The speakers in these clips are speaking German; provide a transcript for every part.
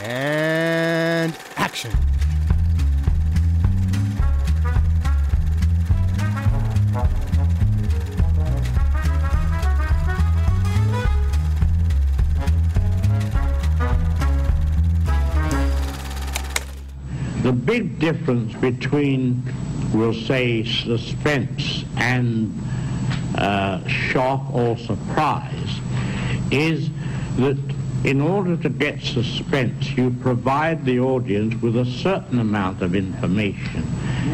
And action. The big difference between, we'll say, suspense and uh, shock or surprise is that in order to get suspense, you provide the audience with a certain amount of information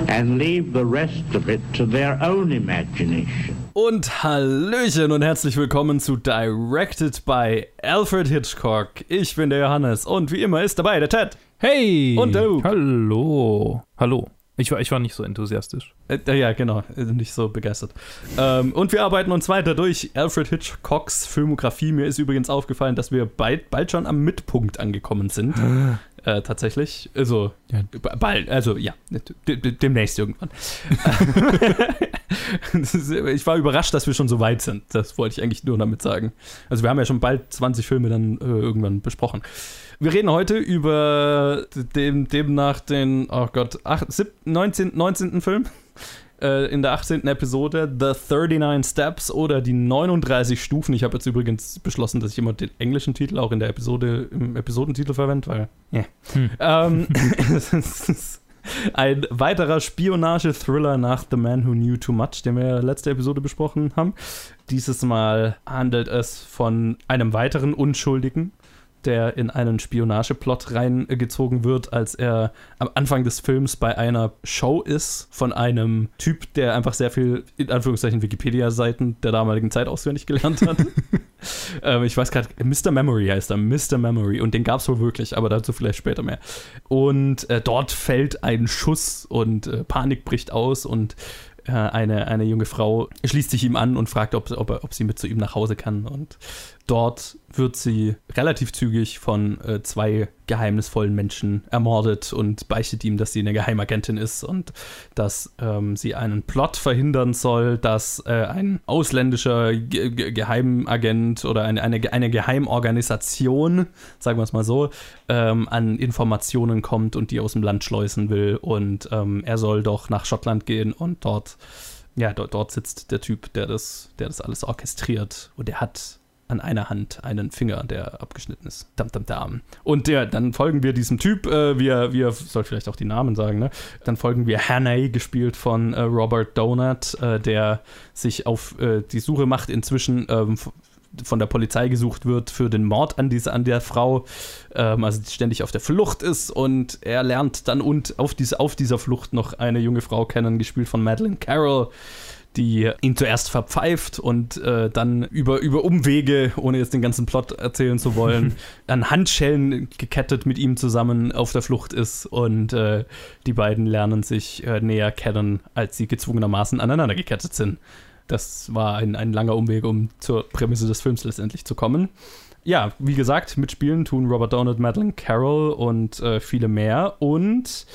and leave the rest of it to their own imagination. Und Hallöchen und herzlich willkommen zu Directed by Alfred Hitchcock. Ich bin der Johannes und wie immer ist dabei der Ted. Hey! Und du. Hallo. Hallo. Ich war, ich war nicht so enthusiastisch. Äh, ja, genau, äh, nicht so begeistert. Ähm, und wir arbeiten uns weiter durch Alfred Hitchcocks Filmografie. Mir ist übrigens aufgefallen, dass wir bald, bald schon am Mitpunkt angekommen sind. äh, tatsächlich. Also, Ja. bald, also ja, d- d- demnächst irgendwann. Ist- ich war überrascht, dass wir schon so weit sind. Das wollte ich eigentlich nur damit sagen. Also, wir haben ja schon bald 20 Filme dann äh, irgendwann besprochen. Wir reden heute über dem, demnach den, oh Gott, acht, sieb, 19, 19. Film äh, in der 18. Episode, The 39 Steps oder die 39 Stufen. Ich habe jetzt übrigens beschlossen, dass ich immer den englischen Titel auch in der Episode, im Episodentitel verwende, weil, ja. Hm. Ähm, es ist ein weiterer Spionage-Thriller nach The Man Who Knew Too Much, den wir letzte Episode besprochen haben. Dieses Mal handelt es von einem weiteren Unschuldigen, der in einen Spionageplot reingezogen wird, als er am Anfang des Films bei einer Show ist von einem Typ, der einfach sehr viel, in Anführungszeichen, Wikipedia-Seiten der damaligen Zeit auswendig gelernt hat. ähm, ich weiß gerade, Mr. Memory heißt er, Mr. Memory. Und den gab es wohl wirklich, aber dazu vielleicht später mehr. Und äh, dort fällt ein Schuss und äh, Panik bricht aus und äh, eine, eine junge Frau schließt sich ihm an und fragt, ob, ob, ob sie mit zu ihm nach Hause kann. Und dort wird sie relativ zügig von äh, zwei geheimnisvollen Menschen ermordet und beichtet ihm, dass sie eine Geheimagentin ist und dass ähm, sie einen Plot verhindern soll, dass äh, ein ausländischer Ge Ge Geheimagent oder eine, eine, eine Geheimorganisation, sagen wir es mal so, ähm, an Informationen kommt und die aus dem Land schleusen will. Und ähm, er soll doch nach Schottland gehen und dort, ja, dort, dort sitzt der Typ, der das, der das alles orchestriert. Und der hat an einer Hand einen Finger, der abgeschnitten ist. Dam, dam, dam. Und der, dann folgen wir diesem Typ, äh, wir, wir, soll vielleicht auch die Namen sagen, ne? Dann folgen wir Hannay, gespielt von äh, Robert Donut, äh, der sich auf äh, die Suche macht, inzwischen ähm, von der Polizei gesucht wird für den Mord an, diese, an der Frau, ähm, also die ständig auf der Flucht ist und er lernt dann und auf, diese, auf dieser Flucht noch eine junge Frau kennen, gespielt von Madeleine Carroll, die ihn zuerst verpfeift und äh, dann über, über Umwege, ohne jetzt den ganzen Plot erzählen zu wollen, an Handschellen gekettet mit ihm zusammen auf der Flucht ist und äh, die beiden lernen sich äh, näher kennen, als sie gezwungenermaßen aneinander gekettet sind. Das war ein, ein langer Umweg, um zur Prämisse des Films letztendlich zu kommen. Ja, wie gesagt, mitspielen tun Robert Downey, Madeleine Carroll und äh, viele mehr. Und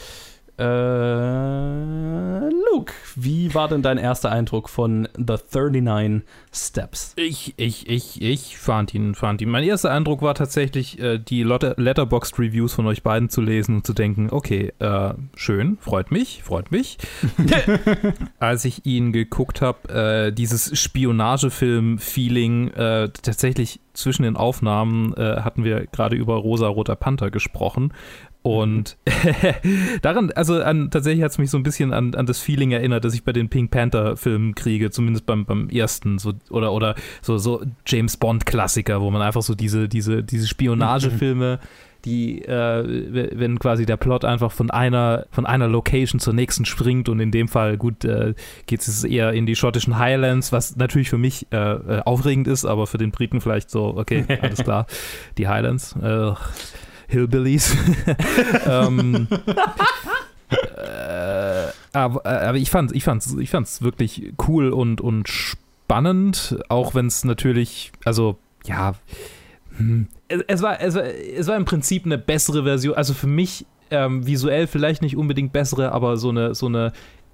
äh, Luke, wie war denn dein erster Eindruck von The 39 Steps? Ich, ich, ich, ich fand ihn, fand ihn. Mein erster Eindruck war tatsächlich, äh, die Lotte- Letterboxd-Reviews von euch beiden zu lesen und zu denken, okay, äh, schön, freut mich, freut mich. Als ich ihn geguckt habe, äh, dieses Spionagefilm-Feeling, äh, tatsächlich zwischen den Aufnahmen äh, hatten wir gerade über Rosa Roter Panther gesprochen. Und daran, also an, tatsächlich hat es mich so ein bisschen an, an das Feeling erinnert, das ich bei den Pink Panther-Filmen kriege, zumindest beim, beim ersten, so, oder, oder so, so James Bond-Klassiker, wo man einfach so diese, diese, diese Spionagefilme, die, äh, wenn quasi der Plot einfach von einer, von einer Location zur nächsten springt und in dem Fall, gut, äh, geht es eher in die schottischen Highlands, was natürlich für mich äh, äh, aufregend ist, aber für den Briten vielleicht so, okay, alles klar, die Highlands, äh, Hillbillies. ähm, äh, aber, äh, aber ich fand ich fand's, ich fand's wirklich cool und, und spannend, auch wenn es natürlich, also ja, hm, es, es, war, es, war, es war im Prinzip eine bessere Version, also für mich ähm, visuell vielleicht nicht unbedingt bessere, aber so eine, so eine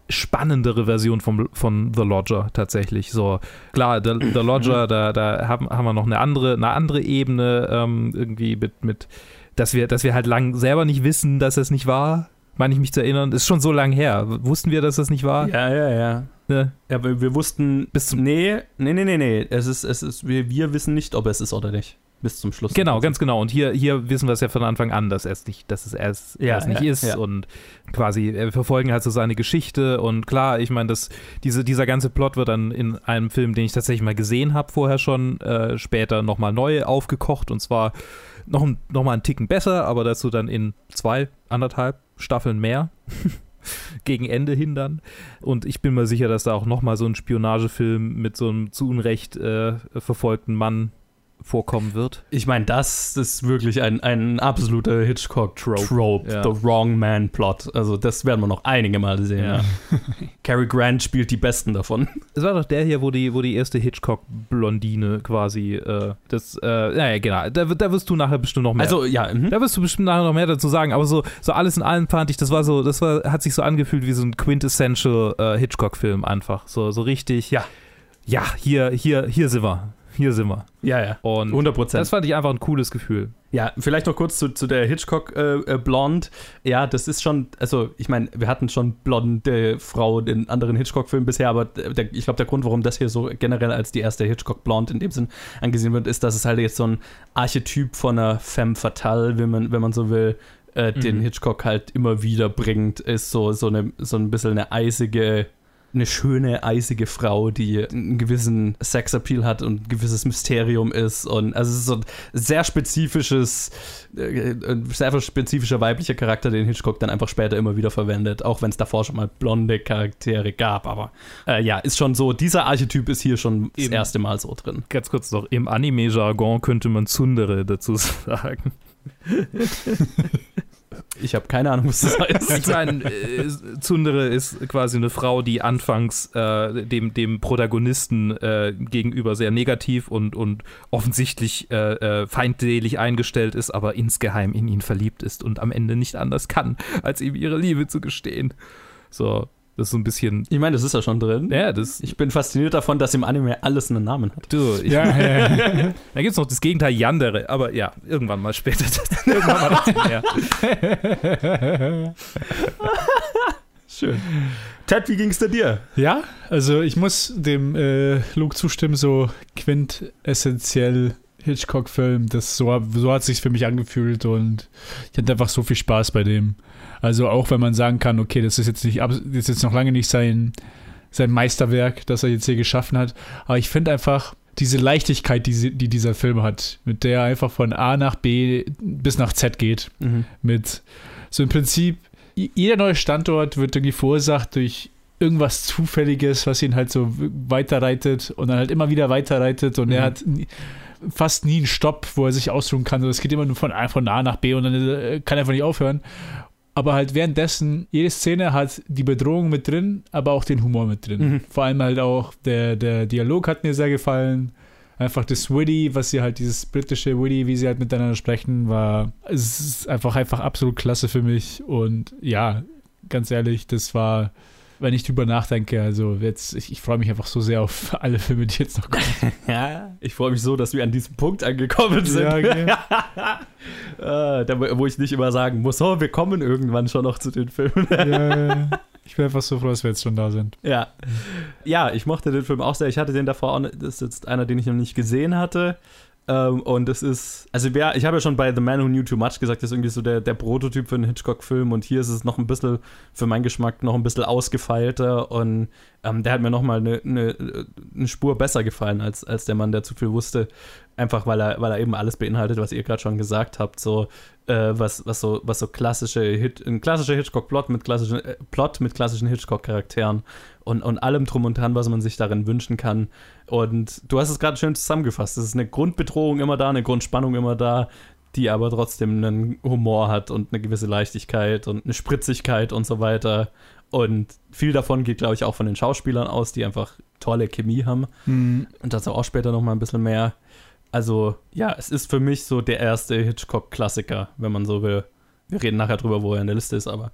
spannendere Version vom, von The Lodger tatsächlich. So, klar, The, The Lodger, da, da haben, haben wir noch eine andere, eine andere Ebene ähm, irgendwie mit, mit dass wir, dass wir halt lang selber nicht wissen, dass es nicht war. Meine ich mich zu erinnern, ist schon so lang her. Wussten wir, dass das nicht war? Ja, ja, ja. Ne? Ja, aber wir wussten bis zum. Nee, nee, nee, nee, nee. Es ist, es ist, wir, wir wissen nicht, ob es ist oder nicht. Bis zum Schluss. Genau, ganz genau. Und hier, hier wissen wir es ja von Anfang an, dass es nicht, dass es erst, Ja, erst nicht ja, ist. ja. Und quasi, wir verfolgen halt so seine Geschichte. Und klar, ich meine, das, diese, dieser ganze Plot wird dann in einem Film, den ich tatsächlich mal gesehen habe, vorher schon, äh, später nochmal neu aufgekocht. Und zwar noch, ein, noch mal einen Ticken besser, aber dazu dann in zwei, anderthalb Staffeln mehr. Gegen Ende hin dann. Und ich bin mir sicher, dass da auch nochmal so ein Spionagefilm mit so einem zu Unrecht äh, verfolgten Mann vorkommen wird. Ich meine, das ist wirklich ein, ein absoluter Hitchcock-Trope. Trope, ja. The Wrong Man Plot. Also, das werden wir noch einige Mal sehen. Ja. Ja. Cary Grant spielt die besten davon. Es war doch der hier, wo die, wo die erste Hitchcock-Blondine quasi äh, das, äh, naja, genau, da, da wirst du nachher bestimmt noch mehr. Also, ja. mhm. da wirst du bestimmt nachher noch mehr dazu sagen, aber so, so alles in allem fand ich, das war so, das war, hat sich so angefühlt wie so ein quintessential äh, Hitchcock-Film einfach. So, so richtig, Ja. ja, hier, hier, hier sind wir. Hier sind wir. Ja, ja. Und 100 Prozent. das fand ich einfach ein cooles Gefühl. Ja, vielleicht noch kurz zu, zu der Hitchcock äh, äh, Blonde. Ja, das ist schon, also ich meine, wir hatten schon blonde Frau in anderen Hitchcock-Filmen bisher, aber der, ich glaube, der Grund, warum das hier so generell als die erste Hitchcock Blonde in dem Sinn angesehen wird, ist, dass es halt jetzt so ein Archetyp von einer femme fatale, wenn man, wenn man so will, äh, den Mhm. Hitchcock halt immer wieder bringt, ist so, so, eine, so ein bisschen eine eisige eine schöne, eisige Frau, die einen gewissen Sexappeal hat und ein gewisses Mysterium ist. Und also es ist so ein sehr spezifisches, äh, sehr spezifischer weiblicher Charakter, den Hitchcock dann einfach später immer wieder verwendet, auch wenn es davor schon mal blonde Charaktere gab. Aber äh, ja, ist schon so, dieser Archetyp ist hier schon das Eben. erste Mal so drin. Ganz kurz noch, im Anime-Jargon könnte man Tsundere dazu sagen. Ich habe keine Ahnung, was das heißt. Ich meine, äh, Tsundere ist quasi eine Frau, die anfangs äh, dem, dem Protagonisten äh, gegenüber sehr negativ und, und offensichtlich äh, äh, feindselig eingestellt ist, aber insgeheim in ihn verliebt ist und am Ende nicht anders kann, als ihm ihre Liebe zu gestehen. So, das ist so ein bisschen. Ich meine, das ist ja schon drin. Ja, das. Ich bin fasziniert davon, dass im Anime alles einen Namen hat. Du, ich, Ja, ja, ja. Da gibt es noch das Gegenteil Yandere, aber ja, irgendwann mal später. irgendwann mal mehr. Schön. Ted, wie ging's denn dir? ja, also ich muss dem äh, Luke zustimmen, so quintessentiell Hitchcock-Film, das so, so hat sich für mich angefühlt und ich hatte einfach so viel Spaß bei dem. Also auch wenn man sagen kann, okay, das ist jetzt nicht das ist jetzt noch lange nicht sein, sein Meisterwerk, das er jetzt hier geschaffen hat, aber ich finde einfach diese Leichtigkeit, die, die dieser Film hat, mit der er einfach von A nach B bis nach Z geht, mit so im Prinzip jeder neue Standort wird irgendwie verursacht durch irgendwas Zufälliges, was ihn halt so weiterreitet und dann halt immer wieder weiterreitet und er Mhm. hat nie, fast nie einen Stopp, wo er sich ausruhen kann. So, Es geht immer nur von A, von A nach B und dann äh, kann er einfach nicht aufhören. Aber halt währenddessen, jede Szene hat die Bedrohung mit drin, aber auch den Humor mit drin. Mhm. Vor allem halt auch der, der Dialog hat mir sehr gefallen. Einfach das Witty, was sie halt, dieses britische Witty, wie sie halt miteinander sprechen, war, es ist einfach, einfach absolut klasse für mich. Und ja, ganz ehrlich, das war, wenn ich drüber nachdenke, also jetzt, ich, ich freue mich einfach so sehr auf alle Filme, die jetzt noch kommen. Ja, ich freue mich so, dass wir an diesem Punkt angekommen sind. Ja, okay. äh, da, wo ich nicht immer sagen muss, oh, wir kommen irgendwann schon noch zu den Filmen. ja, ich bin einfach so froh, dass wir jetzt schon da sind. ja. ja, ich mochte den Film auch sehr. Ich hatte den davor auch, das ist jetzt einer, den ich noch nicht gesehen hatte. Ähm, und es ist, also wer, ich habe ja schon bei The Man Who Knew Too Much gesagt, das ist irgendwie so der, der Prototyp für einen Hitchcock-Film und hier ist es noch ein bisschen, für meinen Geschmack, noch ein bisschen ausgefeilter und ähm, der hat mir nochmal eine, eine, eine Spur besser gefallen als, als der Mann, der zu viel wusste. Einfach weil er, weil er eben alles beinhaltet, was ihr gerade schon gesagt habt, so äh, was, was so, was so klassische Hit, ein klassischer Hitchcock-Plot mit klassischen äh, Plot mit klassischen Hitchcock-Charakteren und, und allem drum und dran, was man sich darin wünschen kann. Und du hast es gerade schön zusammengefasst. Es ist eine Grundbedrohung immer da, eine Grundspannung immer da, die aber trotzdem einen Humor hat und eine gewisse Leichtigkeit und eine Spritzigkeit und so weiter. Und viel davon geht, glaube ich, auch von den Schauspielern aus, die einfach tolle Chemie haben. Hm, Und dazu auch später noch mal ein bisschen mehr. Also, ja, es ist für mich so der erste Hitchcock-Klassiker, wenn man so will. Wir reden nachher drüber, wo er in der Liste ist, aber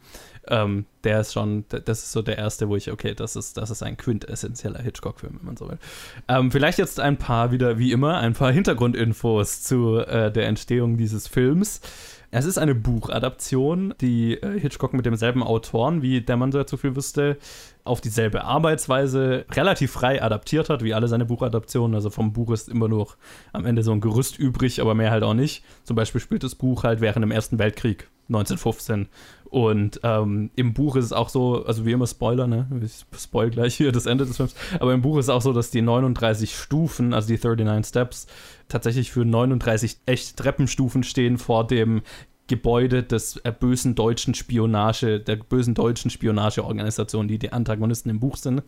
ähm, der ist schon, das ist so der erste, wo ich, okay, das ist, das ist ein quintessentieller Hitchcock-Film, wenn man so will. Ähm, vielleicht jetzt ein paar, wieder wie immer, ein paar Hintergrundinfos zu äh, der Entstehung dieses Films. Es ist eine Buchadaption, die äh, Hitchcock mit demselben Autoren, wie der Mann, der zu viel wüsste, auf dieselbe Arbeitsweise relativ frei adaptiert hat, wie alle seine Buchadaptionen. Also vom Buch ist immer nur am Ende so ein Gerüst übrig, aber mehr halt auch nicht. Zum Beispiel spielt das Buch halt während dem Ersten Weltkrieg 1915. Und ähm, im Buch ist es auch so, also wie immer Spoiler, ne? Ich spoil gleich hier das Ende des Films. Aber im Buch ist es auch so, dass die 39 Stufen, also die 39 Steps, tatsächlich für 39 echte Treppenstufen stehen vor dem Gebäude des äh, bösen deutschen Spionage, der bösen deutschen Spionageorganisation, die die Antagonisten im Buch sind.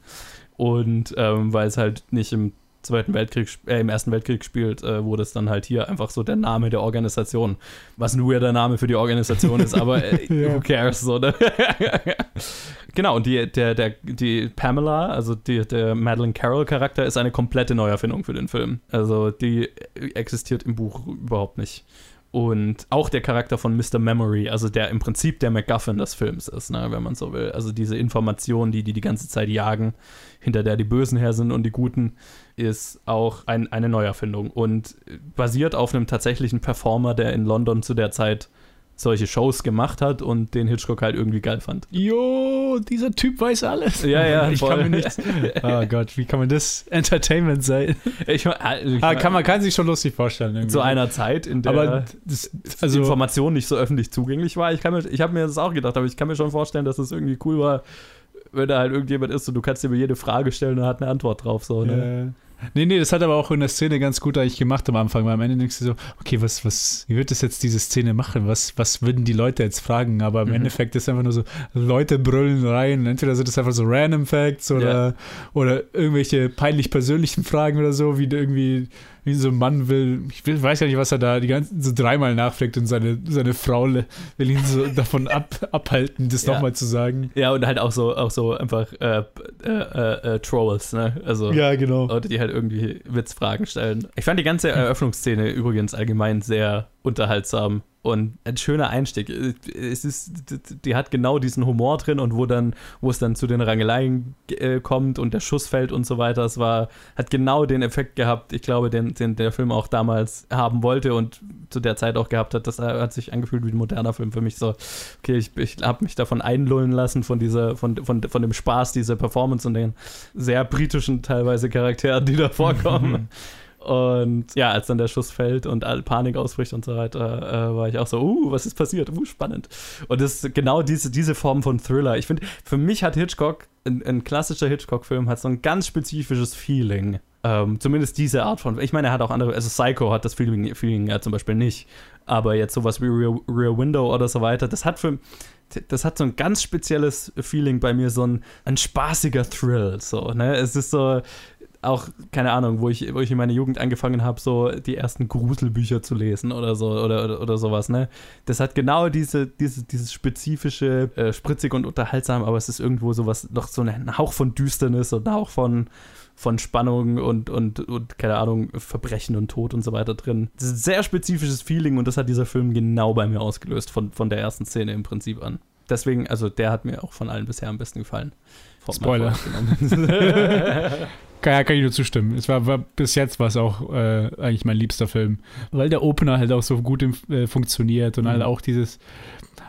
Und ähm, weil es halt nicht im Zweiten Weltkrieg, äh, im Ersten Weltkrieg spielt, äh, wurde es dann halt hier einfach so der Name der Organisation. Was nur der Name für die Organisation ist, aber äh, Ja. who cares, so, ne? genau, und die, der, der, die Pamela, also die, der Madeleine Carroll-Charakter, ist eine komplette Neuerfindung für den Film. Also die existiert im Buch überhaupt nicht. Und auch der Charakter von Mr. Memory, also der im Prinzip der MacGuffin des Films ist, ne, wenn man so will. Also diese Informationen, die die die ganze Zeit jagen, hinter der die Bösen her sind und die Guten, ist auch ein, eine Neuerfindung und basiert auf einem tatsächlichen Performer, der in London zu der Zeit solche Shows gemacht hat und den Hitchcock halt irgendwie geil fand. Jo, dieser Typ weiß alles. Ja, ja, ich voll. kann mir nicht. Oh Gott, wie kann man das Entertainment sein? Ich, mein, ich Ah, kann man kann sich schon lustig vorstellen. Irgendwie. zu einer Zeit, in der Aber das, die also Information nicht so öffentlich zugänglich war. Ich, kann mir, ich habe mir das auch gedacht, aber ich kann mir schon vorstellen, dass es irgendwie cool war, wenn da halt irgendjemand ist und du kannst dir über jede Frage stellen und er hat eine Antwort drauf. So, ne? äh, nee, nee, das hat aber auch in der Szene ganz gut eigentlich gemacht am Anfang, weil am Ende denkst du so, okay, was, was, wie wird das jetzt diese Szene machen? Was, was würden die Leute jetzt fragen? Aber im Mhm. Endeffekt ist einfach nur so, Leute brüllen rein. Entweder sind das einfach so Random Facts oder, oder irgendwelche peinlich persönlichen Fragen oder so, wie irgendwie, wie so ein Mann will, ich will, weiß gar nicht, was er da die ganzen so dreimal nachfragt und seine, seine Frau will ihn so davon ab, abhalten, das Ja. nochmal zu sagen. Ja, und halt auch so, auch so einfach äh, äh, äh, äh, Trolls, ne? Also Ja, genau. Leute, die halt irgendwie Witzfragen stellen. Ich fand die ganze Eröffnungsszene übrigens allgemein sehr unterhaltsam und ein schöner Einstieg. Es ist, die hat genau diesen Humor drin und wo dann, wo es dann zu den Rangeleien äh, kommt und der Schuss fällt und so weiter, es war, hat genau den Effekt gehabt, ich glaube, den, den der Film auch damals haben wollte und zu der Zeit auch gehabt hat. Das hat sich angefühlt wie ein moderner Film für mich so. Okay, ich, ich habe mich davon einlullen lassen von dieser, von, von, von dem Spaß dieser Performance und den sehr britischen teilweise Charakteren, die da vorkommen. Und ja, als dann der Schuss fällt und Panik ausbricht und so weiter, äh, war ich auch so, uh, was ist passiert? Uh, spannend. Und das ist genau diese, diese Form von Thriller. Ich finde, für mich hat Hitchcock, ein, ein klassischer Hitchcock-Film, hat so ein ganz spezifisches Feeling. Ähm, zumindest diese Art von. Ich meine, er hat auch andere. Also Psycho hat das Feeling, Feeling ja zum Beispiel nicht. Aber jetzt sowas wie Rear, Rear Window oder so weiter, das hat für. Das hat so ein ganz spezielles Feeling bei mir, so ein, ein spaßiger Thrill. So, ne? Es ist so, auch, keine Ahnung, wo ich, wo ich in meiner Jugend angefangen habe, so die ersten Gruselbücher zu lesen oder so oder, oder, oder sowas, ne? Das hat genau diese, diese, dieses spezifische, äh, spritzig und unterhaltsam, aber es ist irgendwo sowas, noch so ein Hauch von Düsternis und ein Hauch von, von Spannung und, und, und, keine Ahnung, Verbrechen und Tod und so weiter drin. Das ist ein sehr spezifisches Feeling und das hat dieser Film genau bei mir ausgelöst, von, von der ersten Szene im Prinzip an. Deswegen, also der hat mir auch von allen bisher am besten gefallen. Spoiler. Kann, ja, kann ich nur zustimmen. Es war, war bis jetzt war es auch äh, eigentlich mein liebster Film. Weil der Opener halt auch so gut im, äh, funktioniert und Mhm. halt auch dieses,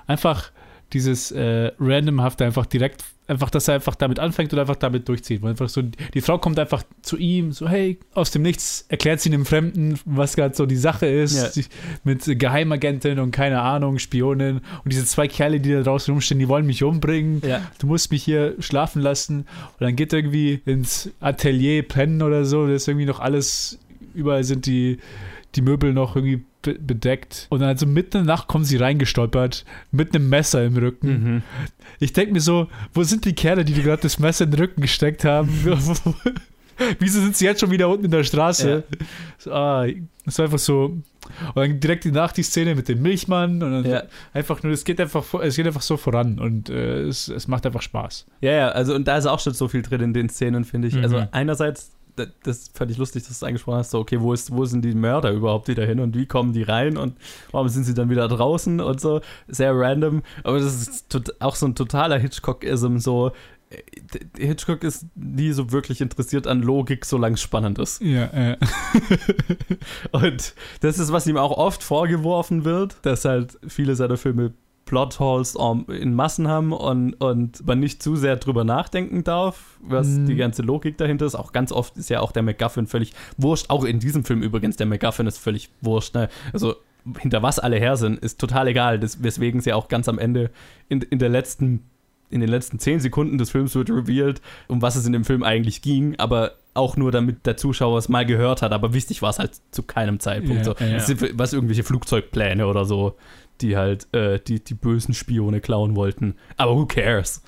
einfach dieses äh, randomhafte, einfach direkt, einfach, dass er einfach damit anfängt und einfach damit durchzieht. Weil einfach so, die Frau kommt einfach zu ihm, so, hey, aus dem Nichts, erklärt sie einem Fremden, was gerade so die Sache ist, Ja. mit Geheimagentin und keine Ahnung, Spionin. Und diese zwei Kerle, die da draußen rumstehen, die wollen mich umbringen ja. du musst mich hier schlafen lassen. Und dann geht er irgendwie ins Atelier pennen oder so. Das ist irgendwie noch alles, überall sind die, die Möbel noch irgendwie be bedeckt. Und dann also mitten in der Nacht kommen sie reingestolpert mit einem Messer im Rücken. Mhm. Ich denke mir so, wo sind die Kerle, die dir gerade das Messer in den Rücken gesteckt haben? Wieso sind sie jetzt schon wieder unten in der Straße? So, ah, das war einfach so. Und dann direkt nach die Szene mit dem Milchmann und dann Ja. einfach nur, es geht einfach, es geht einfach so voran und äh, es, es macht einfach Spaß. Ja, ja, also und da ist auch schon so viel drin in den Szenen, finde ich. Mhm. Also einerseits, das, fand ich lustig, dass du es angesprochen hast, so, okay, wo, ist, wo sind die Mörder überhaupt wieder hin und wie kommen die rein und warum sind sie dann wieder draußen und so. Sehr random, aber das ist auch so ein totaler Hitchcock-Ism, so Hitchcock ist nie so wirklich interessiert an Logik, solange es spannend ist. Ja, äh. Und das ist, was ihm auch oft vorgeworfen wird, dass halt viele seiner Filme Plotholes in Massen haben und, und man nicht zu sehr drüber nachdenken darf, was Mhm. die ganze Logik dahinter ist. Auch ganz oft ist ja auch der MacGuffin völlig wurscht. Auch in diesem Film übrigens, der MacGuffin ist völlig wurscht. Ne? Also hinter was alle her sind, ist total egal. Das, weswegen sie auch ganz am Ende in, in der letzten in den letzten zehn Sekunden des Films wird revealed, um was es in dem Film eigentlich ging, aber auch nur damit der Zuschauer es mal gehört hat, aber wichtig war es halt zu keinem Zeitpunkt. Ja, so. ja. Sind was irgendwelche Flugzeugpläne oder so, die halt äh, die, die bösen Spione klauen wollten. Aber who cares?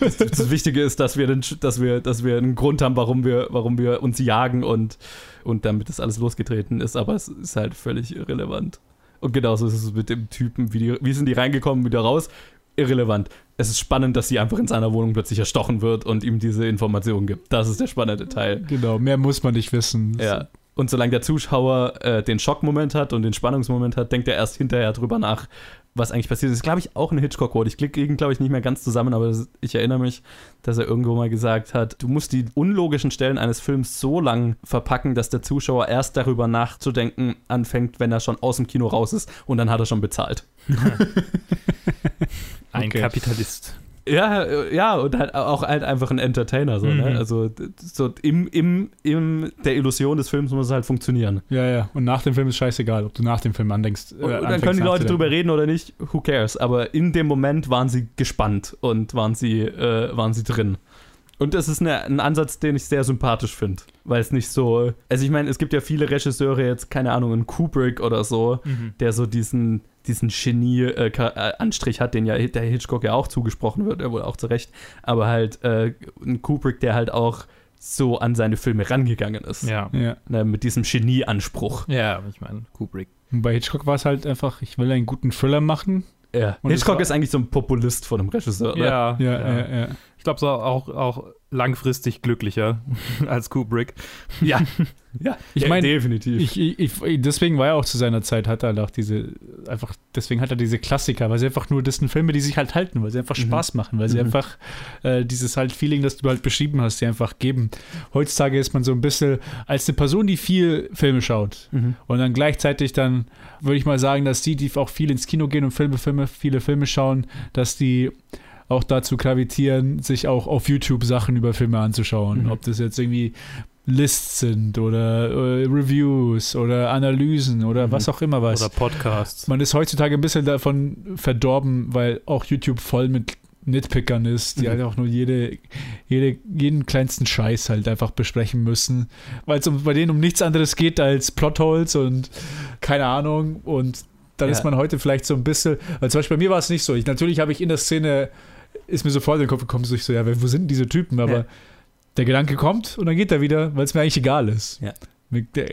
das, das Wichtige ist, dass wir, den, dass, wir, dass wir einen Grund haben, warum wir, warum wir uns jagen und, und damit das alles losgetreten ist, aber es ist halt völlig irrelevant. Und genauso ist es mit dem Typen, wie, die, wie sind die reingekommen, wieder raus? Irrelevant. Es ist spannend, dass sie einfach in seiner Wohnung plötzlich erstochen wird und ihm diese Informationen gibt. Das ist der spannende Teil. Genau, mehr muss man nicht wissen. Ja. Und solange der Zuschauer äh, den Schockmoment hat und den Spannungsmoment hat, denkt er erst hinterher drüber nach, was eigentlich passiert ist. Das ist, glaube ich, auch eine Hitchcock-Quote. Ich klicke ihn, glaube ich, nicht mehr ganz zusammen, aber das, ich erinnere mich, dass er irgendwo mal gesagt hat, du musst die unlogischen Stellen eines Films so lang verpacken, dass der Zuschauer erst darüber nachzudenken anfängt, wenn er schon aus dem Kino raus ist und dann hat er schon bezahlt. Ein Okay. Kapitalist. Ja, ja, und halt auch halt einfach ein Entertainer, so, ne? Mhm. Also d- so im, im, im der Illusion des Films muss es halt funktionieren. Ja, ja. Und nach dem Film ist scheißegal, ob du nach dem Film andenkst. äh, Und dann anfängst können die Leute drüber reden oder nicht, who cares? Aber in dem Moment waren sie gespannt und waren sie, äh, waren sie drin. Und das ist eine, ein Ansatz, den ich sehr sympathisch finde. Weil es nicht so. Also, ich meine, es gibt ja viele Regisseure, jetzt, keine Ahnung, ein Kubrick oder so, der so diesen, diesen Genie-Anstrich hat, den ja der Hitchcock ja auch zugesprochen wird, er wohl auch zu Recht. Aber halt äh, ein Kubrick, der halt auch so an seine Filme rangegangen ist. Ja. Ja. Ne, mit diesem Genie-Anspruch. Ja, ich meine, Kubrick. Und bei Hitchcock war es halt einfach, ich will einen guten Thriller machen. Ja. Und Hitchcock ist eigentlich so ein Populist von einem Regisseur. Ne? Ja, ja, ja. Ich glaube, so auch, auch langfristig glücklicher als Kubrick. Ja, ja, Ich ja, mein, definitiv. Ich, ich, ich, deswegen war er auch zu seiner Zeit, hat er auch diese, einfach, deswegen hat er diese Klassiker, weil sie einfach nur, das sind Filme, die sich halt halten, weil sie einfach Mhm. Spaß machen, weil sie Mhm. einfach äh, dieses halt Feeling, das du halt beschrieben hast, die einfach geben. Heutzutage ist man so ein bisschen als eine Person, die viel Filme schaut Mhm. und dann gleichzeitig dann, würde ich mal sagen, dass die, die auch viel ins Kino gehen und Filme, Filme, viele Filme schauen, dass die auch dazu gravitieren, sich auch auf YouTube Sachen über Filme anzuschauen. Mhm. Ob das jetzt irgendwie Lists sind oder äh, Reviews oder Analysen oder Mhm. was auch immer was. Oder Podcasts. Man ist heutzutage ein bisschen davon verdorben, weil auch YouTube voll mit Nitpickern ist, die Mhm. halt auch nur jede, jede, jeden kleinsten Scheiß halt einfach besprechen müssen. Weil es um, bei denen um nichts anderes geht als Plotholes und keine Ahnung. Und dann Ja. ist man heute vielleicht so ein bisschen, weil zum Beispiel bei mir war es nicht so. Ich, natürlich habe ich in der Szene, ist mir sofort in den Kopf gekommen, so ich so, ja, wo sind diese Typen? Aber Ja. der Gedanke kommt und dann geht er wieder, weil es mir eigentlich egal ist. Ja.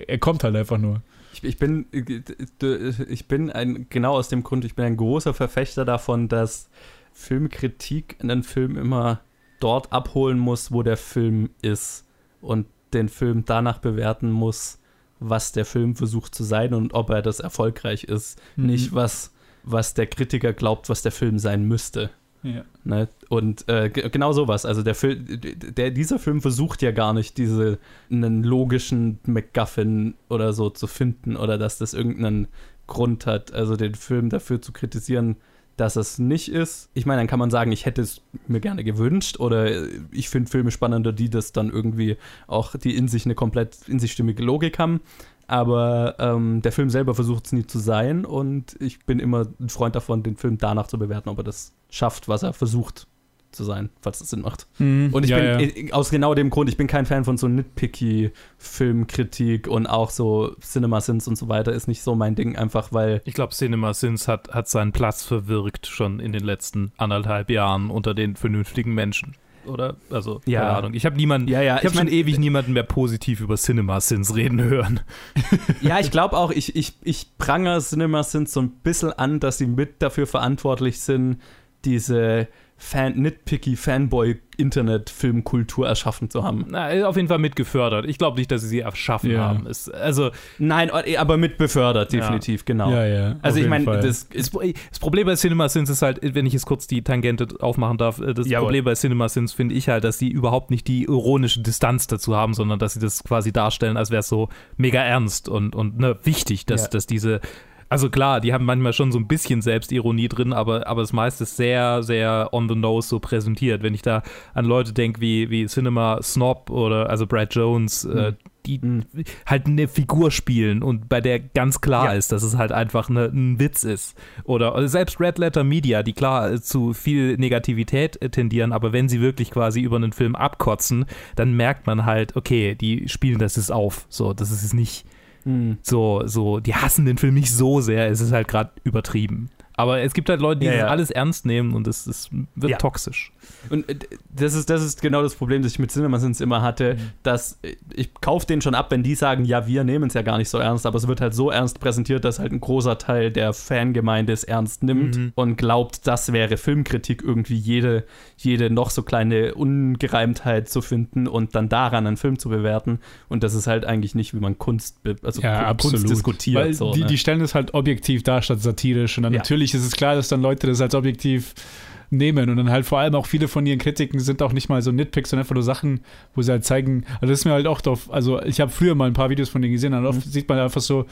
Er kommt halt einfach nur. Ich, ich bin, ich bin ein, genau aus dem Grund, ich bin ein großer Verfechter davon, dass Filmkritik einen Film immer dort abholen muss, wo der Film ist und den Film danach bewerten muss, was der Film versucht zu sein und ob er das erfolgreich ist. Mhm. Nicht was, was der Kritiker glaubt, was der Film sein müsste. Ja. Ne? Und äh, ge- genau sowas. Also der Film, der, dieser Film versucht ja gar nicht, diese einen logischen MacGuffin oder so zu finden oder dass das irgendeinen Grund hat. Also den Film dafür zu kritisieren, dass es nicht ist. Ich meine, dann kann man sagen, ich hätte es mir gerne gewünscht oder ich finde Filme spannender, die das dann irgendwie auch, die in sich eine komplett in sich stimmige Logik haben. Aber ähm, der Film selber versucht es nie zu sein und ich bin immer ein Freund davon, den Film danach zu bewerten, ob er das schafft, was er versucht zu sein, falls das Sinn macht. Mhm. Und ich ja, bin ja. äh, aus genau dem Grund, ich bin kein Fan von so nitpicky Filmkritik und auch so Cinema Sins und so weiter ist nicht so mein Ding, einfach weil Ich glaube, Cinema Sins hat, hat seinen Platz verwirkt schon in den letzten anderthalb Jahren unter den vernünftigen Menschen. Oder? Also, Ja. keine Ahnung. Ich habe niemanden, ja, ja, ich habe schon mein- ewig niemanden mehr positiv über Cinema Sins reden hören. Ja, ich glaube auch, ich, ich, ich prangere Cinema Sins so ein bisschen an, dass sie mit dafür verantwortlich sind, diese Fan, nitpicky Fanboy-Internet-Filmkultur erschaffen zu haben. Na, auf jeden Fall mitgefördert. Ich glaube nicht, dass sie sie erschaffen Ja. haben. Es, also, Nein, aber mit befördert, Ja. definitiv, genau. Ja, ja. Also ich meine, das das, Problem bei CinemaSins ist halt, wenn ich jetzt kurz die Tangente aufmachen darf, äh, das Jawohl. Problem bei CinemaSins finde ich halt, dass sie überhaupt nicht die ironische Distanz dazu haben, sondern dass sie das quasi darstellen, als wäre es so mega ernst und, und ne, wichtig, dass, Ja. dass diese also klar, die haben manchmal schon so ein bisschen Selbstironie drin, aber, aber das meiste ist sehr, sehr on the nose so präsentiert. Wenn ich da an Leute denke wie, wie Cinema Snob oder also Brad Jones, äh, die Mhm. halt eine Figur spielen und bei der ganz klar Ja. ist, dass es halt einfach eine, ein Witz ist. Oder selbst Red Letter Media, die klar äh, zu viel Negativität äh, tendieren, aber wenn sie wirklich quasi über einen Film abkotzen, dann merkt man halt, okay, die spielen das ist auf. So, das ist es nicht Mhm. so, so, die hassen den Film nicht so sehr, es ist halt gerade übertrieben. Aber es gibt halt Leute, die Ja, das ja. alles ernst nehmen und es, es wird Ja. toxisch. Und äh, das ist, das ist genau das Problem, das ich mit CinemaSins immer hatte, Mhm. dass äh, ich kaufe den schon ab, wenn die sagen, ja, wir nehmen es ja gar nicht so ernst, aber es wird halt so ernst präsentiert, dass halt ein großer Teil der Fangemeinde es ernst nimmt Mhm. und glaubt, das wäre Filmkritik, irgendwie jede, jede noch so kleine Ungereimtheit zu finden und dann daran einen Film zu bewerten. Und das ist halt eigentlich nicht, wie man Kunst, also absolut. Kunst diskutiert. Weil so, die, ne? die stellen es halt objektiv dar statt satirisch. Und dann Ja. Natürlich ist es klar, dass dann Leute das als objektiv nehmen. Und dann halt vor allem auch viele von ihren Kritiken sind auch nicht mal so Nitpicks, sondern einfach nur Sachen, wo sie halt zeigen, also das ist mir halt auch drauf, also ich habe früher mal ein paar Videos von denen gesehen, und oft Mhm. sieht man einfach so,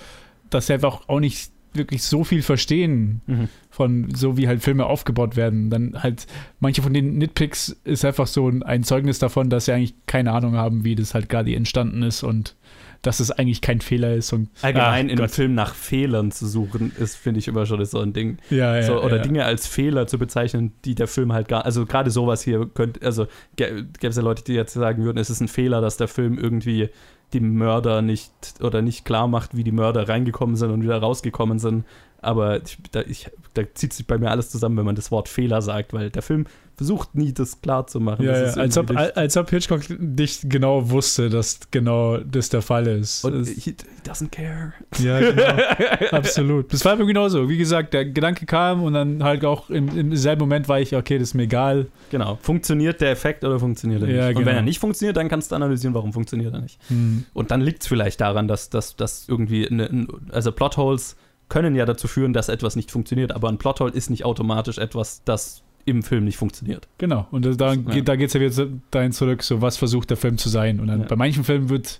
dass sie einfach auch nicht wirklich so viel verstehen Mhm. von so wie halt Filme aufgebaut werden. Dann halt manche von den Nitpicks ist einfach so ein, ein Zeugnis davon, dass sie eigentlich keine Ahnung haben, wie das halt gerade entstanden ist und dass es eigentlich kein Fehler ist und Allgemein Ach in einem Gott. Film nach Fehlern zu suchen, ist, finde ich, immer schon so ein Ding. ja, ja, so, oder ja. Dinge als Fehler zu bezeichnen, die der Film halt gar, also gerade sowas hier könnte, also gäbe es ja Leute, die jetzt sagen würden, es ist ein Fehler, dass der Film irgendwie die Mörder nicht oder nicht klar macht, wie die Mörder reingekommen sind und wieder rausgekommen sind. Aber ich, da, ich, da zieht sich bei mir alles zusammen, wenn man das Wort Fehler sagt, weil der Film versucht nie, das klar zu machen. Ja, Das ja, als, ob, als ob Hitchcock nicht genau wusste, dass genau das der Fall ist. und Das- he, doesn't care. ja, genau. Absolut. Das war mir genauso. Wie gesagt, der Gedanke kam und dann halt auch im, im selben Moment war ich, okay, das ist mir egal. Genau. Funktioniert der Effekt oder funktioniert er nicht? Ja, Und wenn genau. er nicht funktioniert, dann kannst du analysieren, warum funktioniert er nicht. Hm. Und dann liegt es vielleicht daran, dass, dass, dass irgendwie, eine, ein- also Plotholes können ja dazu führen, dass etwas nicht funktioniert, aber ein Plothole ist nicht automatisch etwas, das im Film nicht funktioniert. Genau. Und da, Ja. geht, da geht es ja wieder dahin zurück, so was versucht der Film zu sein. Und dann Ja. bei manchen Filmen wird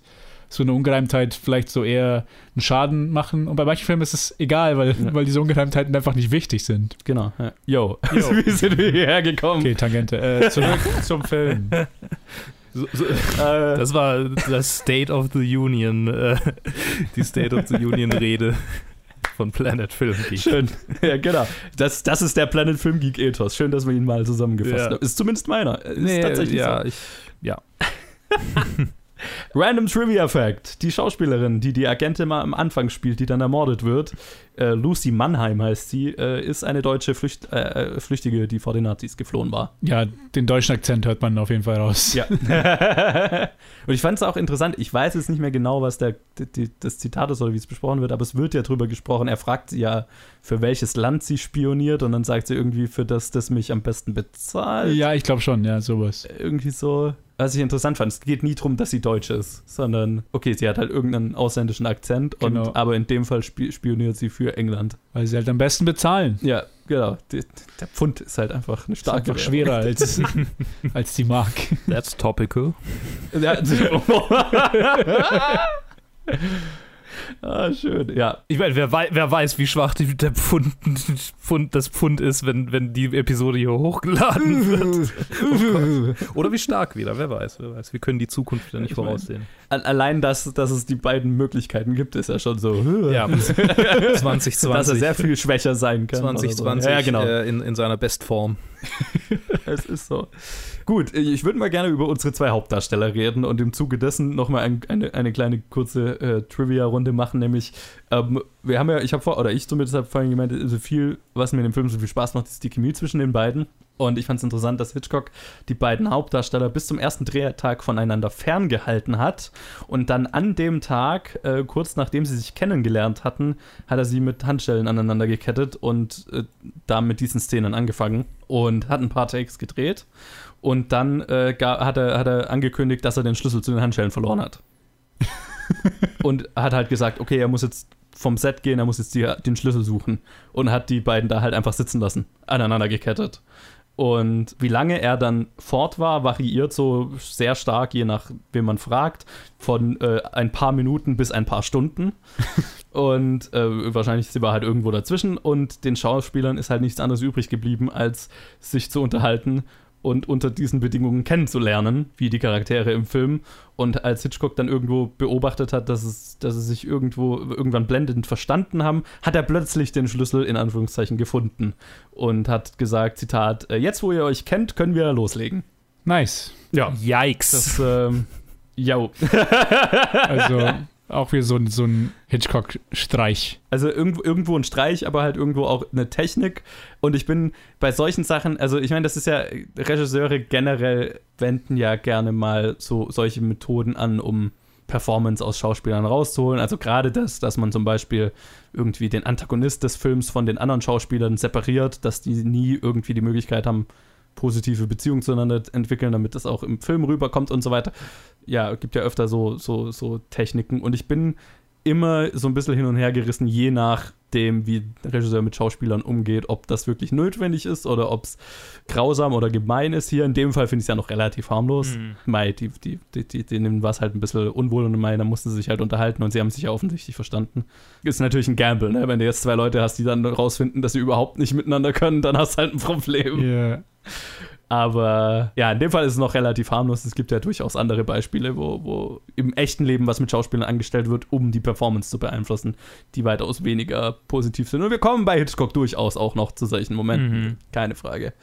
so eine Ungereimtheit vielleicht so eher einen Schaden machen. Und bei manchen Filmen ist es egal, weil, Ja. weil diese Ungereimtheiten einfach nicht wichtig sind. Genau. Ja. Yo. Wie sind wir hierher gekommen? Okay, Tangente. Äh, zurück zum Film. So, so, Äh, das war das State of the Union, äh, die State of the Union Rede von Planet Film Geek. schön. Ja, genau. Das, das ist der Planet Film Geek Ethos. Schön, dass wir ihn mal zusammengefasst Ja. haben. Ist zumindest meiner. Ist Nee, tatsächlich ja, so. ich, ja. Random Trivia Fact: Die Schauspielerin, die die Agentin mal am Anfang spielt, die dann ermordet wird, äh, Lucy Mannheim heißt sie, äh, ist eine deutsche Flücht, äh, äh, Flüchtige, die vor den Nazis geflohen war. Ja, den deutschen Akzent hört man auf jeden Fall raus. Ja. Und ich fand es auch interessant. Ich weiß jetzt nicht mehr genau, was der, die, das Zitat ist oder wie es besprochen wird, aber es wird ja drüber gesprochen. Er fragt sie ja, für welches Land sie spioniert und dann sagt sie irgendwie, für das, das mich am besten bezahlt. Ja, ich glaube schon, ja, sowas. Irgendwie so. Was ich interessant fand, es geht nie darum, dass sie deutsch ist, sondern, okay, sie hat halt irgendeinen ausländischen Akzent, Genau. und, aber in dem Fall spi spioniert sie für England. Weil sie halt am besten bezahlen. Ja, genau. Die, der Pfund ist halt einfach eine Ist starke einfach Währung. schwerer als, als die Mark. That's topical. Ja, ah, schön. Ja, Ich meine, wer, wei wer weiß, wie schwach die, der Pfund, Pfund, das Pfund ist, wenn, wenn die Episode hier hochgeladen wird. Oh. Oder wie stark wieder, wer weiß, wer weiß. Wir können die Zukunft wieder nicht Ich voraussehen. a- allein, dass, dass es die beiden Möglichkeiten gibt, ist ja schon so, Ja, dass er 2020. sehr viel schwächer sein kann. oder so. 2020 Ja, genau. äh, in, in seiner Bestform. Es ist so. Gut, ich würde mal gerne über unsere zwei Hauptdarsteller reden und im Zuge dessen nochmal ein, eine, eine kleine kurze äh, Trivia-Runde machen, nämlich ähm, wir haben ja, ich habe vor, oder ich zumindest habe vorhin gemeint, also viel, was mir in dem Film so viel Spaß macht, ist die Chemie zwischen den beiden. Und ich fand es interessant, dass Hitchcock die beiden Hauptdarsteller bis zum ersten Drehtag voneinander ferngehalten hat. Und dann an dem Tag, äh, kurz nachdem sie sich kennengelernt hatten, hat er sie mit Handschellen aneinander gekettet und äh, da mit diesen Szenen angefangen und hat ein paar Takes gedreht. Und dann äh, hat, er, hat er angekündigt, dass er den Schlüssel zu den Handschellen verloren hat. und hat halt gesagt, okay, er muss jetzt vom Set gehen, er muss jetzt die, den Schlüssel suchen. Und hat die beiden da halt einfach sitzen lassen, aneinander gekettet. Und wie lange er dann fort war, variiert so sehr stark, je nach wem man fragt, von äh, ein paar Minuten bis ein paar Stunden. und äh, wahrscheinlich sie war halt irgendwo dazwischen. Und den Schauspielern ist halt nichts anderes übrig geblieben, als sich zu unterhalten und unter diesen Bedingungen kennenzulernen, wie die Charaktere im Film. Und als Hitchcock dann irgendwo beobachtet hat, dass, es, dass sie sich irgendwo irgendwann blendend verstanden haben, hat er plötzlich den Schlüssel in Anführungszeichen gefunden und hat gesagt, Zitat, äh, jetzt wo ihr euch kennt, können wir loslegen. Nice. Ja. Yikes. Das, ähm, ja. also auch wieder so ein, so ein Hitchcock-Streich. Also irgendwo, irgendwo ein Streich, aber halt irgendwo auch eine Technik. Und ich bin bei solchen Sachen, also ich meine, das ist ja, Regisseure generell wenden ja gerne mal so solche Methoden an, um Performance aus Schauspielern rauszuholen. Also gerade das, dass man zum Beispiel irgendwie den Antagonist des Films von den anderen Schauspielern separiert, dass die nie irgendwie die Möglichkeit haben, positive Beziehungen zueinander entwickeln, damit das auch im Film rüberkommt und so weiter. Ja, gibt ja öfter so, so, so Techniken und ich bin immer so ein bisschen hin und her gerissen, je nachdem, wie der Regisseur mit Schauspielern umgeht, ob das wirklich notwendig ist oder ob es grausam oder gemein ist. Hier in dem Fall finde ich es ja noch relativ harmlos. Mhm. Mai, die, die, die, die, denen war es halt ein bisschen unwohl und Mai, da mussten sie sich halt unterhalten und sie haben sich ja offensichtlich verstanden. Ist natürlich ein Gamble, ne? Wenn du jetzt zwei Leute hast, die dann rausfinden, dass sie überhaupt nicht miteinander können, dann hast du halt ein Problem. Ja. Yeah. Aber ja, in dem Fall ist es noch relativ harmlos. Es gibt ja durchaus andere Beispiele, wo, wo im echten Leben was mit Schauspielern angestellt wird, um die Performance zu beeinflussen, die weitaus weniger positiv sind. Und wir kommen bei Hitchcock durchaus auch noch zu solchen Momenten. Mhm. Keine Frage.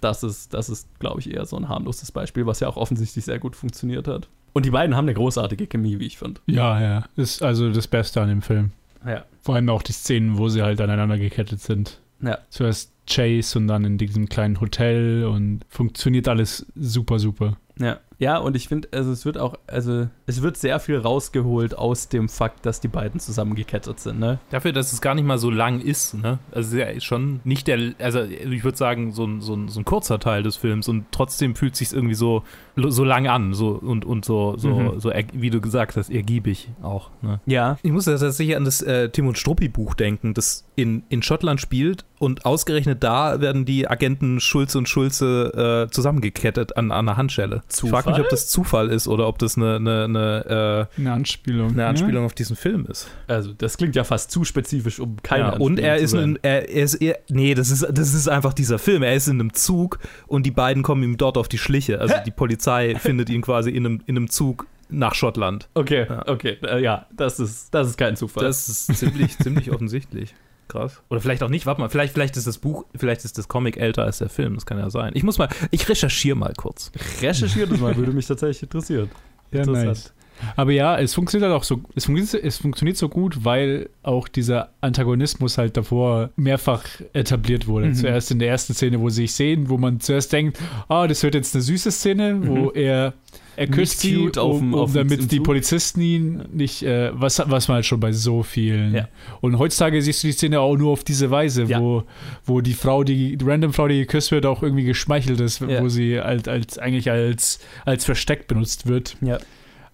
Das ist, das ist, glaube ich, eher so ein harmloses Beispiel, was ja auch offensichtlich sehr gut funktioniert hat. Und die beiden haben eine großartige Chemie, wie ich finde. Ja, ja. Ist also das Beste an dem Film. Ja. Vor allem auch die Szenen, wo sie halt aneinander gekettet sind. Ja. Zuerst Chase und dann in diesem kleinen Hotel und funktioniert alles super, super. Ja. Ja, und ich finde, also es wird auch, also es wird sehr viel rausgeholt aus dem Fakt, dass die beiden zusammengekettet sind, ne? Dafür, dass es gar nicht mal so lang ist, ne? Also ja schon nicht der, also ich würde sagen, so ein, so, ein, so ein kurzer Teil des Films und trotzdem fühlt es sich irgendwie so, so lang an, so und, und so, so, mhm. so, wie du gesagt hast, ergiebig auch, ne? Ja. Ich muss tatsächlich an das äh, Tim und Struppi-Buch denken, das in, in Schottland spielt und ausgerechnet da werden die Agenten Schulze und Schulze äh, zusammengekettet an, an einer Handschelle. Zufall? nicht, ob das Zufall ist oder ob das eine, eine, eine, äh, eine Anspielung, eine Anspielung ja? auf diesen Film ist. Also, das klingt ja fast zu spezifisch, um keine ja, Und er ist, ein, er, er ist eher, nee, das ist, das ist einfach dieser Film. Er ist in einem Zug und die beiden kommen ihm dort auf die Schliche. Also, die Polizei findet ihn quasi in einem, in einem Zug nach Schottland. Okay, ja. okay, äh, ja, das ist, das ist kein Zufall. Das ist ziemlich, ziemlich offensichtlich. Krass. Oder vielleicht auch nicht, warte mal, vielleicht, vielleicht ist das Buch, vielleicht ist das Comic älter als der Film, das kann ja sein. Ich muss mal, ich recherchiere mal kurz. Recherchiere das mal, würde mich tatsächlich interessieren. Ja, nice. Aber ja, es funktioniert halt auch so, es funktioniert, es funktioniert so gut, weil auch dieser Antagonismus halt davor mehrfach etabliert wurde. Mhm. Zuerst in der ersten Szene, wo sie sich sehen, wo man zuerst denkt, ah, oh, das wird jetzt eine süße Szene, wo mhm. er er küsst sie, um, auf dem, um, damit die Polizisten ihn nicht, äh, was, was man halt schon bei so vielen. Ja. Und heutzutage siehst du die Szene auch nur auf diese Weise, ja. wo, wo die Frau, die, die random Frau, die geküsst wird, auch irgendwie geschmeichelt ist, ja. wo sie halt als, eigentlich als, als Versteck benutzt wird. Ja.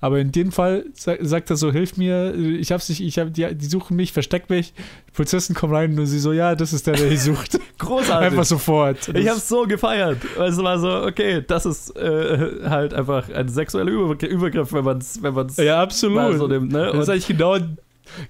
Aber in dem Fall sagt er so, hilf mir, ich hab's nicht, ich hab, die, die suchen mich, versteck mich. Die Polizisten kommen rein und sie so, ja, das ist der, der dich sucht. Großartig. Einfach sofort. ich hab's so gefeiert. Es war so, okay, das ist äh, halt einfach ein sexueller Übergriff, wenn man's, wenn man's Ja, absolut. So nimmt, ne? Das ist eigentlich genau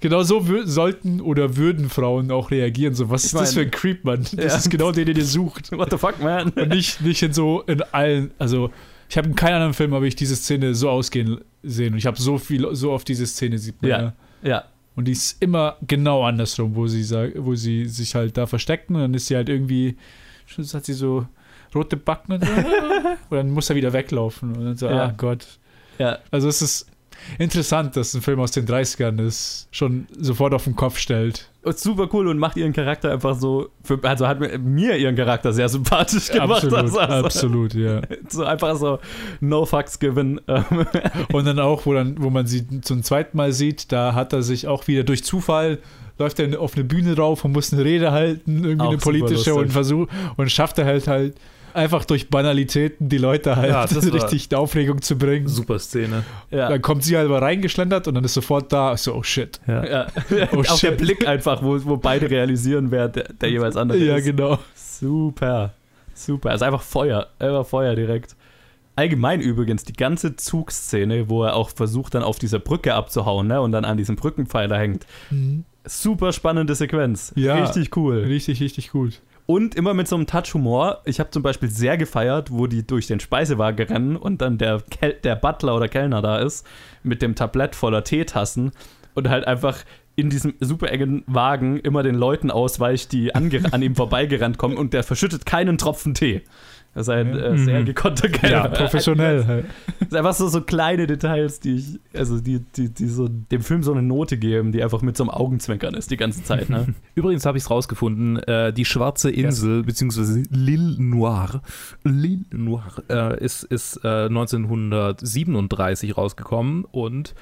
Genau so sollten oder würden Frauen auch reagieren. So, was ist mein, das für ein Creep, Mann? Das ja. ist genau der, den ihr sucht. What the fuck, man? Und nicht, nicht in so in allen, also ich habe in keinem anderen Film habe ich diese Szene so ausgehen sehen und ich habe so viel, so oft diese Szene sieht man. Ja. ja. Und die ist immer genau andersrum, wo sie wo sie sich halt da verstecken und dann ist sie halt irgendwie, schon hat sie so rote Backen und, so, und dann muss er wieder weglaufen und dann so, ja. ah Gott. Ja. Also es ist Interessant, dass ein Film aus den 30ern ist, schon sofort auf den Kopf stellt. Und super cool und macht ihren Charakter einfach so, für, also hat mir, ihren Charakter sehr sympathisch gemacht. absolut, also, also, absolut, ja. So einfach so no fucks given. Und dann auch, wo, dann, wo man sie zum zweiten Mal sieht, da hat er sich auch wieder durch Zufall läuft er auf eine Bühne rauf und muss eine Rede halten, irgendwie Auch eine politische und versucht und schafft er halt halt einfach durch Banalitäten die Leute halt Ja, richtig in Aufregung zu bringen. Super Szene. ja. Dann kommt sie halt mal reingeschlendert und dann ist sofort da, so, oh shit. Ja. Ja. Oh, auch der. Blick einfach, wo, wo beide realisieren, wer der, der jeweils andere Ja, ist. genau. Super. Super. Also einfach Feuer. Einfach Feuer direkt. Allgemein übrigens, die ganze Zugszene, wo er auch versucht, dann auf dieser Brücke abzuhauen ne, und dann an diesem Brückenpfeiler hängt. Super spannende Sequenz. Ja. Richtig cool. Richtig, richtig gut. Und immer mit so einem Touch Humor. Ich habe zum Beispiel sehr gefeiert, wo die durch den Speisewagen rennen und dann der, Kel der Butler oder Kellner da ist mit dem Tablett voller Teetassen und halt einfach in diesem super engen Wagen immer den Leuten ausweicht, die an ihm vorbeigerannt kommen und der verschüttet keinen Tropfen Tee. Das ist ein Ja. äh, sehr Mhm. gekonnter Kellner. Ja, professionell halt. Das sind einfach so, so kleine Details, die ich, also die, die, die so dem Film so eine Note geben, die einfach mit so einem Augenzwinkern ist die ganze Zeit. Ne? Übrigens habe ich es rausgefunden, äh, die Schwarze Insel, beziehungsweise L'Île Noire, L'Île Noire, äh, ist, ist äh, 1937 rausgekommen und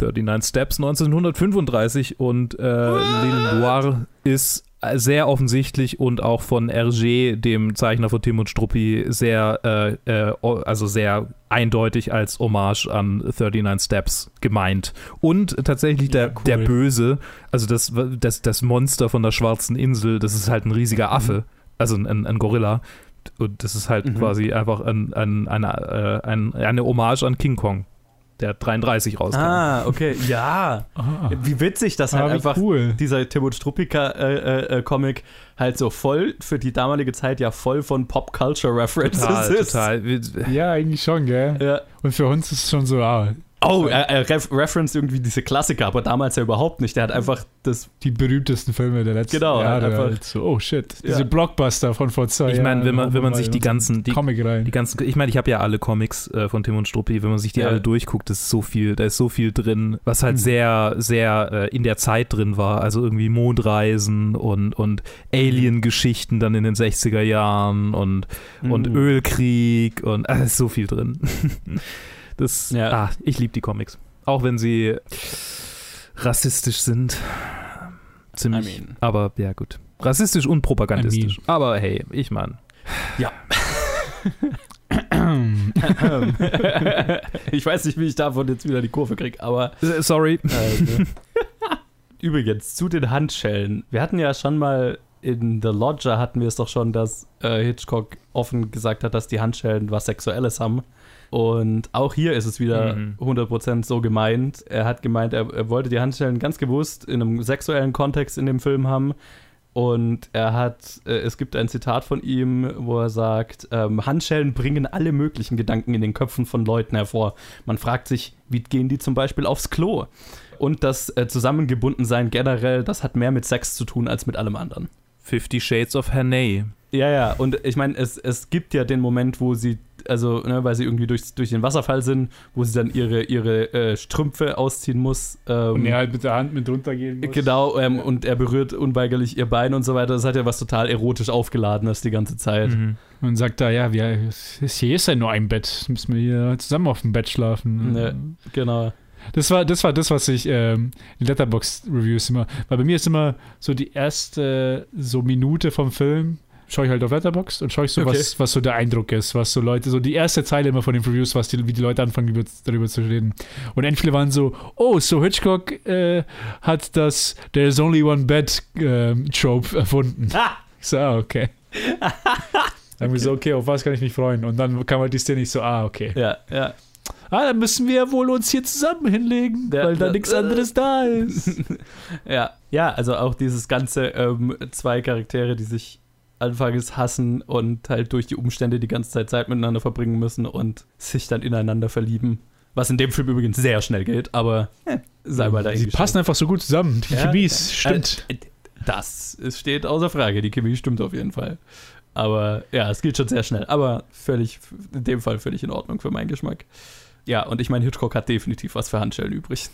39 Steps 1935 und äh, L'Île Noire ist sehr offensichtlich und auch von Hergé, dem Zeichner von Tim und Struppi, sehr, äh, äh, also sehr eindeutig als Hommage an 39 Steps gemeint. Und tatsächlich der, Ja, cool. der Böse, also das, das, das Monster von der schwarzen Insel, das ist halt ein riesiger Affe, also ein, ein Gorilla. Und das ist halt Mhm. quasi einfach ein, ein, eine, äh, ein, eine Hommage an King Kong, der 33 rauskam. Ah, okay. Ja. Ah, Wie witzig, dass halt ah, wie einfach cool. dieser Timot Strupika-Comic halt so voll, für die damalige Zeit ja voll von Pop-Culture-References ist. total. Ja, eigentlich schon, gell? Ja. Und für uns ist es schon so, ah, Oh, er, er ref referenzt irgendwie diese Klassiker, aber damals ja überhaupt nicht. Der hat einfach das. die berühmtesten Filme der letzten Genau, Jahre. einfach- Halt so, oh shit. Ja. Diese Blockbuster von vor zwei Ich Jahren. meine, wenn man, wenn man sich die ganzen, die, Comic rein. die ganzen, ich meine, ich habe ja alle Comics äh, von Tim und Struppi, wenn man sich die Ja. alle durchguckt, ist so viel, da ist so viel drin, was halt Mhm. sehr, sehr äh, in der Zeit drin war. Also irgendwie Mondreisen und, und Alien-Geschichten dann in den 60er Jahren und, und Mhm. Ölkrieg und äh, ist so viel drin. Das, Ja. ah, ich liebe die Comics. Auch wenn sie rassistisch sind. Ziemlich. I mean. aber ja, gut. Rassistisch und propagandistisch. Aber hey, ich meine. ich weiß nicht, wie ich davon jetzt wieder die Kurve kriege, aber. Sorry. Also. Übrigens, zu den Handschellen. Wir hatten ja schon mal in The Lodger hatten wir es doch schon, dass äh, Hitchcock offen gesagt hat, dass die Handschellen was Sexuelles haben. Und auch hier ist es wieder Mhm. 100% so gemeint. Er hat gemeint, er, er wollte die Handschellen ganz gewusst in einem sexuellen Kontext in dem Film haben. Und er hat, äh, es gibt ein Zitat von ihm, wo er sagt, ähm, Handschellen bringen alle möglichen Gedanken in den Köpfen von Leuten hervor. Man fragt sich, wie gehen die zum Beispiel aufs Klo? Und das äh, Zusammengebundensein generell, das hat mehr mit Sex zu tun als mit allem anderen. Fifty Shades of Hernay. Ja, ja, und ich meine, es, es gibt ja den Moment, wo sie, also, ne, weil sie irgendwie durch, durch den Wasserfall sind, wo sie dann ihre, ihre äh, Strümpfe ausziehen muss. Ähm, Und er halt mit der Hand mit runtergehen muss. Genau, ähm, und er berührt unweigerlich ihr Bein und so weiter. Das hat ja was total erotisch aufgeladenes die ganze Zeit. Mhm. Und sagt da, ja, wir, hier ist ja nur ein Bett. Müssen wir hier zusammen auf dem Bett schlafen. Ne, genau. Das war, das war das, was ich ähm, in Letterbox-Reviews immer, weil bei mir ist immer so die erste so Minute vom Film, schaue ich halt auf Letterbox und schaue ich so, Okay. was, was so der Eindruck ist, was so Leute, so die erste Zeile immer von den Reviews, was die, wie die Leute anfangen, über, darüber zu reden. Und endlich viele waren so, oh, so Hitchcock äh, hat das There's Only One Bed ähm, Trope erfunden. Ich so, ah, okay. Dann haben wir so, okay, auf was kann ich mich freuen? Und dann kam halt die Szene, ich so, ah, okay. Ja, ja. Ah, dann müssen wir wohl uns hier zusammen hinlegen, Ja, weil da ja, nichts äh. anderes da ist. Ja, ja, also auch dieses ganze ähm, zwei Charaktere, die sich anfangs hassen und halt durch die Umstände die ganze Zeit Zeit miteinander verbringen müssen und sich dann ineinander verlieben. Was in dem Film übrigens sehr schnell geht, aber sei mal Sie dahingestellt. passen einfach so gut zusammen. Die Ja, Chemie ja. ist, stimmt. Äh, Das es steht außer Frage. Die Chemie stimmt auf jeden Fall. Aber ja, es geht schon sehr schnell. Aber völlig, in dem Fall völlig in Ordnung für meinen Geschmack. Ja, und ich meine, Hitchcock hat definitiv was für Handschellen übrig.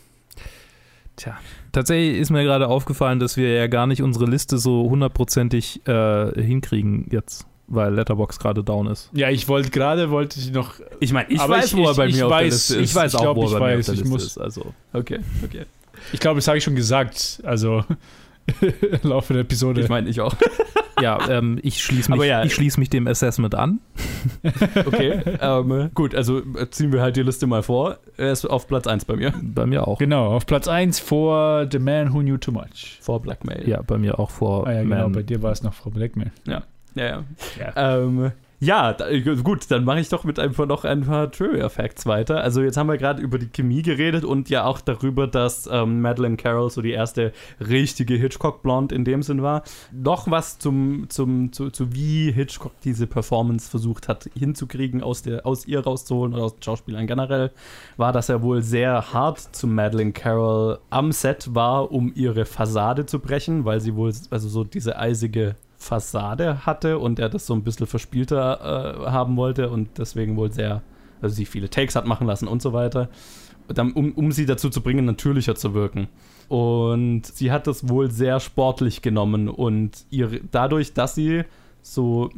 Tja, tatsächlich ist mir gerade aufgefallen, dass wir ja gar nicht unsere Liste so hundertprozentig äh, hinkriegen jetzt, weil Letterbox gerade down ist. Ja, ich wollte gerade, wollte ich noch. Ich meine, ich weiß, ich- wo er ich- bei ich mir auf der Liste ist. ich weiß auch, glaub, wo er ich bei mir weiß, auf der ich Liste muss. ist. Also, okay, okay. Ich glaube, das habe ich schon gesagt. Also im Laufe der Episode. Ich meine, ich auch. Ja, ähm, ich schließe mich, ja. ich schließ mich dem Assessment an. Okay. ähm, gut, also äh, ziehen wir halt die Liste mal vor. Er ist auf Platz 1 bei mir. Bei mir auch. genau, auf Platz 1 vor The Man Who Knew Too Much. Vor Blackmail. Ja, bei mir auch vor Ah ja, genau, Man. bei dir war es noch Frau Blackmail. Ja, ja. Ja. Ähm, ja, da, gut, dann mache ich doch mit einfach noch ein paar Trivia-Facts weiter. Also jetzt haben wir gerade über die Chemie geredet und ja auch darüber, dass ähm, Madeleine Carroll so die erste richtige Hitchcock-Blonde in dem Sinn war. Noch was zum, zum, zu, zu wie Hitchcock diese Performance versucht hat hinzukriegen, aus, der, aus ihr rauszuholen oder aus den Schauspielern generell, war, dass er wohl sehr hart zu Madeleine Carroll am Set war, um ihre Fassade zu brechen, weil sie wohl also so diese eisige Fassade hatte und er das so ein bisschen verspielter äh, haben wollte und deswegen wohl sehr, also sie viele Takes hat machen lassen und so weiter, um, um sie dazu zu bringen, natürlicher zu wirken. Und sie hat das wohl sehr sportlich genommen und ihre, dadurch, dass sie so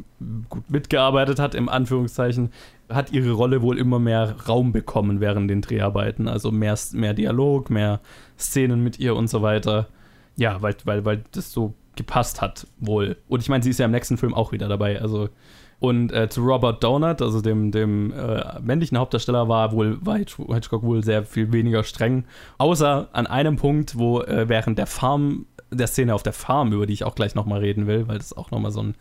gut mitgearbeitet hat, im Anführungszeichen, hat ihre Rolle wohl immer mehr Raum bekommen während den Dreharbeiten. Also mehr, mehr Dialog, mehr Szenen mit ihr und so weiter. Ja, weil, weil, weil das so gepasst hat, wohl. Und ich meine, sie ist ja im nächsten Film auch wieder dabei. Also und äh, zu Robert Donut, also dem, dem äh, männlichen Hauptdarsteller, war wohl war Hitch- Hitchcock wohl sehr viel weniger streng. Außer an einem Punkt, wo äh, während der Farm, der Szene auf der Farm, über die ich auch gleich nochmal reden will, weil das auch nochmal so ein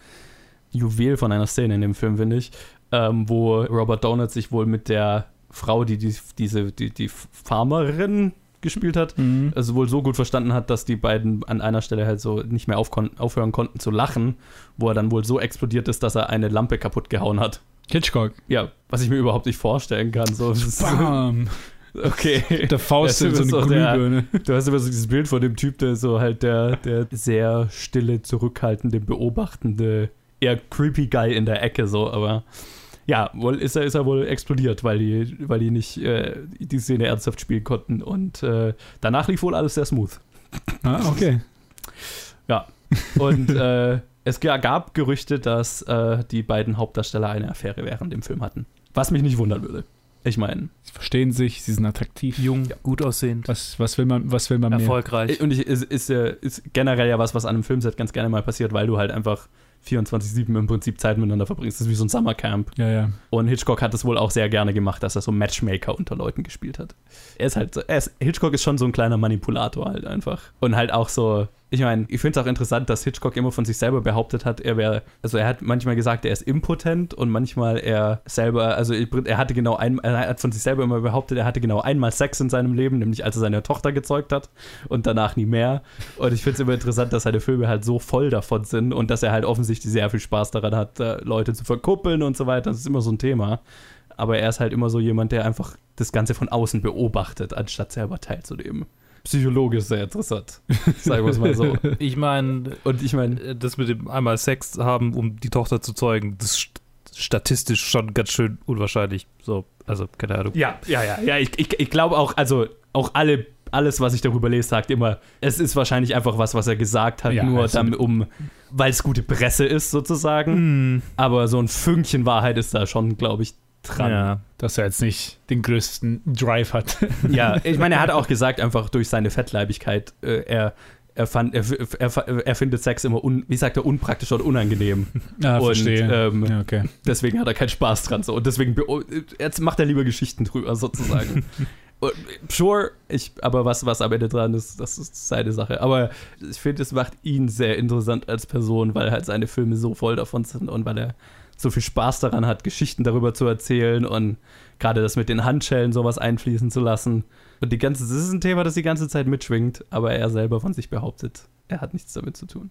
Juwel von einer Szene in dem Film, finde ich, ähm, wo Robert Donut sich wohl mit der Frau, die, die diese, die, die Farmerin gespielt hat, Mhm. also wohl so gut verstanden hat, dass die beiden an einer Stelle halt so nicht mehr aufhören konnten zu lachen, wo er dann wohl so explodiert ist, dass er eine Lampe kaputt gehauen hat. Hitchcock. Ja, was ich mir überhaupt nicht vorstellen kann. So, ist- Bam. okay. Der Faust in du so eine Glühbirne. Du hast immer so dieses Bild von dem Typ, der so halt der, der sehr stille, zurückhaltende, beobachtende, eher creepy Guy in der Ecke so, aber ja, wohl ist er, ist er wohl explodiert, weil die, weil die nicht äh, die Szene ernsthaft spielen konnten und äh, danach lief wohl alles sehr smooth. Ah, okay. Und äh, es ga- gab Gerüchte, dass äh, die beiden Hauptdarsteller eine Affäre während dem Film hatten. Was mich nicht wundern würde. Ich meine, Sie verstehen sich, sie sind attraktiv. Jung, gut aussehend, Was, was will man, was will man mehr? erfolgreich. und ich, ist, ist, ist generell ja was, was an einem Filmset ganz gerne mal passiert, weil du halt einfach 24-7 im Prinzip Zeit miteinander verbringst. Das ist wie so ein Summercamp. Ja, ja. Und Hitchcock hat es wohl auch sehr gerne gemacht, dass er so Matchmaker unter Leuten gespielt hat. Er ist halt, so- er ist, Hitchcock ist schon so ein kleiner Manipulator halt einfach. Und halt auch so, ich meine, ich finde es auch interessant, dass Hitchcock immer von sich selber behauptet hat, er wäre, also er hat manchmal gesagt, er ist impotent und manchmal er selber, also er hatte genau ein, er hat von sich selber immer behauptet, er hatte genau einmal Sex in seinem Leben, nämlich als er seine Tochter gezeugt hat und danach nie mehr. Und ich finde es immer interessant, dass seine Filme halt so voll davon sind und dass er halt offensichtlich sehr viel Spaß daran hat, äh, Leute zu verkuppeln und so weiter. Das ist immer so ein Thema. Aber er ist halt immer so jemand, der einfach das Ganze von außen beobachtet, anstatt selber teilzunehmen. Psychologisch sehr interessant, sagen wir es mal so. Ich meine, Und ich meine, äh, das mit dem einmal Sex haben, um die Tochter zu zeugen, das ist st- statistisch schon ganz schön unwahrscheinlich. So, also keine Ahnung. ja, ja, ja, ja, ich, ich, ich glaube auch, also auch alle, alles, was ich darüber lese, sagt immer, es ist wahrscheinlich einfach was, was er gesagt hat, Ja, nur also- damit, um, weil es gute Presse ist sozusagen. Hm, Aber so ein Fünkchen Wahrheit ist da schon, glaube ich, dran. ja. Dass er jetzt nicht den größten Drive hat. Ja, ich meine, er hat auch gesagt, einfach durch seine Fettleibigkeit, äh, er, er, fand, er, er, er findet Sex immer, un, wie sagt er, unpraktisch und unangenehm. Ah, und verstehe. ähm, ja, okay. deswegen hat er keinen Spaß dran. So. Und deswegen jetzt macht er lieber Geschichten drüber, sozusagen. Und, sure, ich, aber was, was am Ende dran ist, das ist seine Sache. Aber ich finde, es macht ihn sehr interessant als Person, weil halt seine Filme so voll davon sind und weil er so viel Spaß daran hat, Geschichten darüber zu erzählen und gerade das mit den Handschellen sowas einfließen zu lassen. Und die ganze, das ist ein Thema, das die ganze Zeit mitschwingt, aber er selber von sich behauptet, er hat nichts damit zu tun.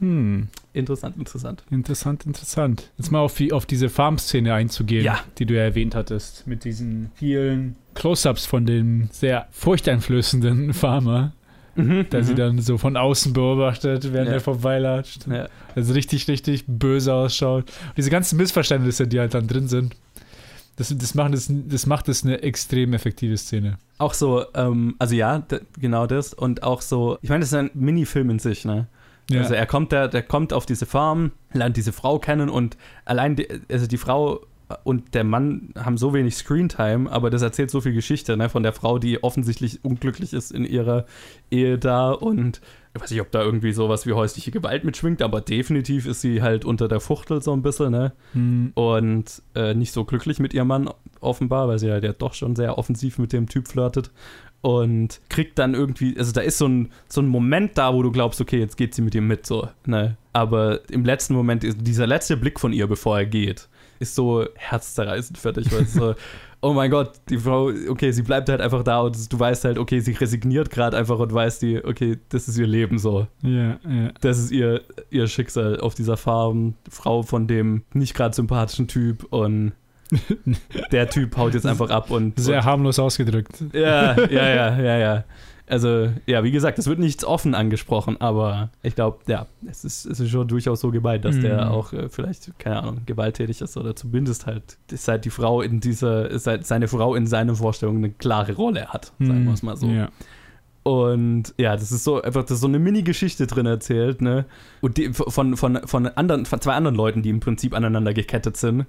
Hm. Interessant, interessant. Interessant, interessant. Jetzt mal auf, die, auf diese Farm-Szene einzugehen, Ja. die du ja erwähnt hattest, mit diesen vielen Close-Ups von dem sehr furchteinflößenden Farmer, der sie dann so von außen beobachtet, während Ja. er vorbeilatscht. Ja. Also richtig, richtig böse ausschaut. Diese ganzen Missverständnisse, die halt dann drin sind. Das, das, macht das, das macht das eine extrem effektive Szene. Auch so, ähm, also ja, genau das. Und auch so, ich meine, das ist ein Minifilm in sich, ne? Ja. Also er kommt da, der kommt auf diese Farm, lernt diese Frau kennen und allein, die, also die Frau und der Mann haben so wenig Screentime, aber das erzählt so viel Geschichte, ne, von der Frau, die offensichtlich unglücklich ist in ihrer Ehe da und ich weiß nicht, ob da irgendwie sowas wie häusliche Gewalt mitschwingt, aber definitiv ist sie halt unter der Fuchtel so ein bisschen, ne? Hm, und äh, nicht so glücklich mit ihrem Mann offenbar, weil sie halt ja doch schon sehr offensiv mit dem Typ flirtet und kriegt dann irgendwie, also da ist so ein, so ein Moment da, wo du glaubst, okay, jetzt geht sie mit ihm mit, so, ne? Aber im letzten Moment, dieser letzte Blick von ihr, bevor er geht, ist so herzzerreißend für dich, weil so, oh mein Gott, die Frau, okay, sie bleibt halt einfach da und du weißt halt, okay, sie resigniert gerade einfach und weißt die, okay, das ist ihr Leben so ja, ja. das ist ihr, ihr Schicksal auf dieser Farm. Frau von dem nicht gerade sympathischen Typ und der Typ haut jetzt einfach ab und. Sehr harmlos ausgedrückt. und ja, ja, ja, ja, ja. Also, ja, wie gesagt, es wird nichts offen angesprochen, aber ich glaube, ja, es ist, es ist schon durchaus so gemeint, dass der Mhm. auch äh, vielleicht, keine Ahnung, gewalttätig ist oder zumindest halt, ist halt die Frau in dieser, ist halt seine Frau in seinen Vorstellungen eine klare Rolle hat, sagen wir es mal so. Ja. Und ja, das ist so einfach, das ist so eine Mini-Geschichte drin erzählt, ne? Und die, von, von, von, anderen, von zwei anderen Leuten, die im Prinzip aneinander gekettet sind.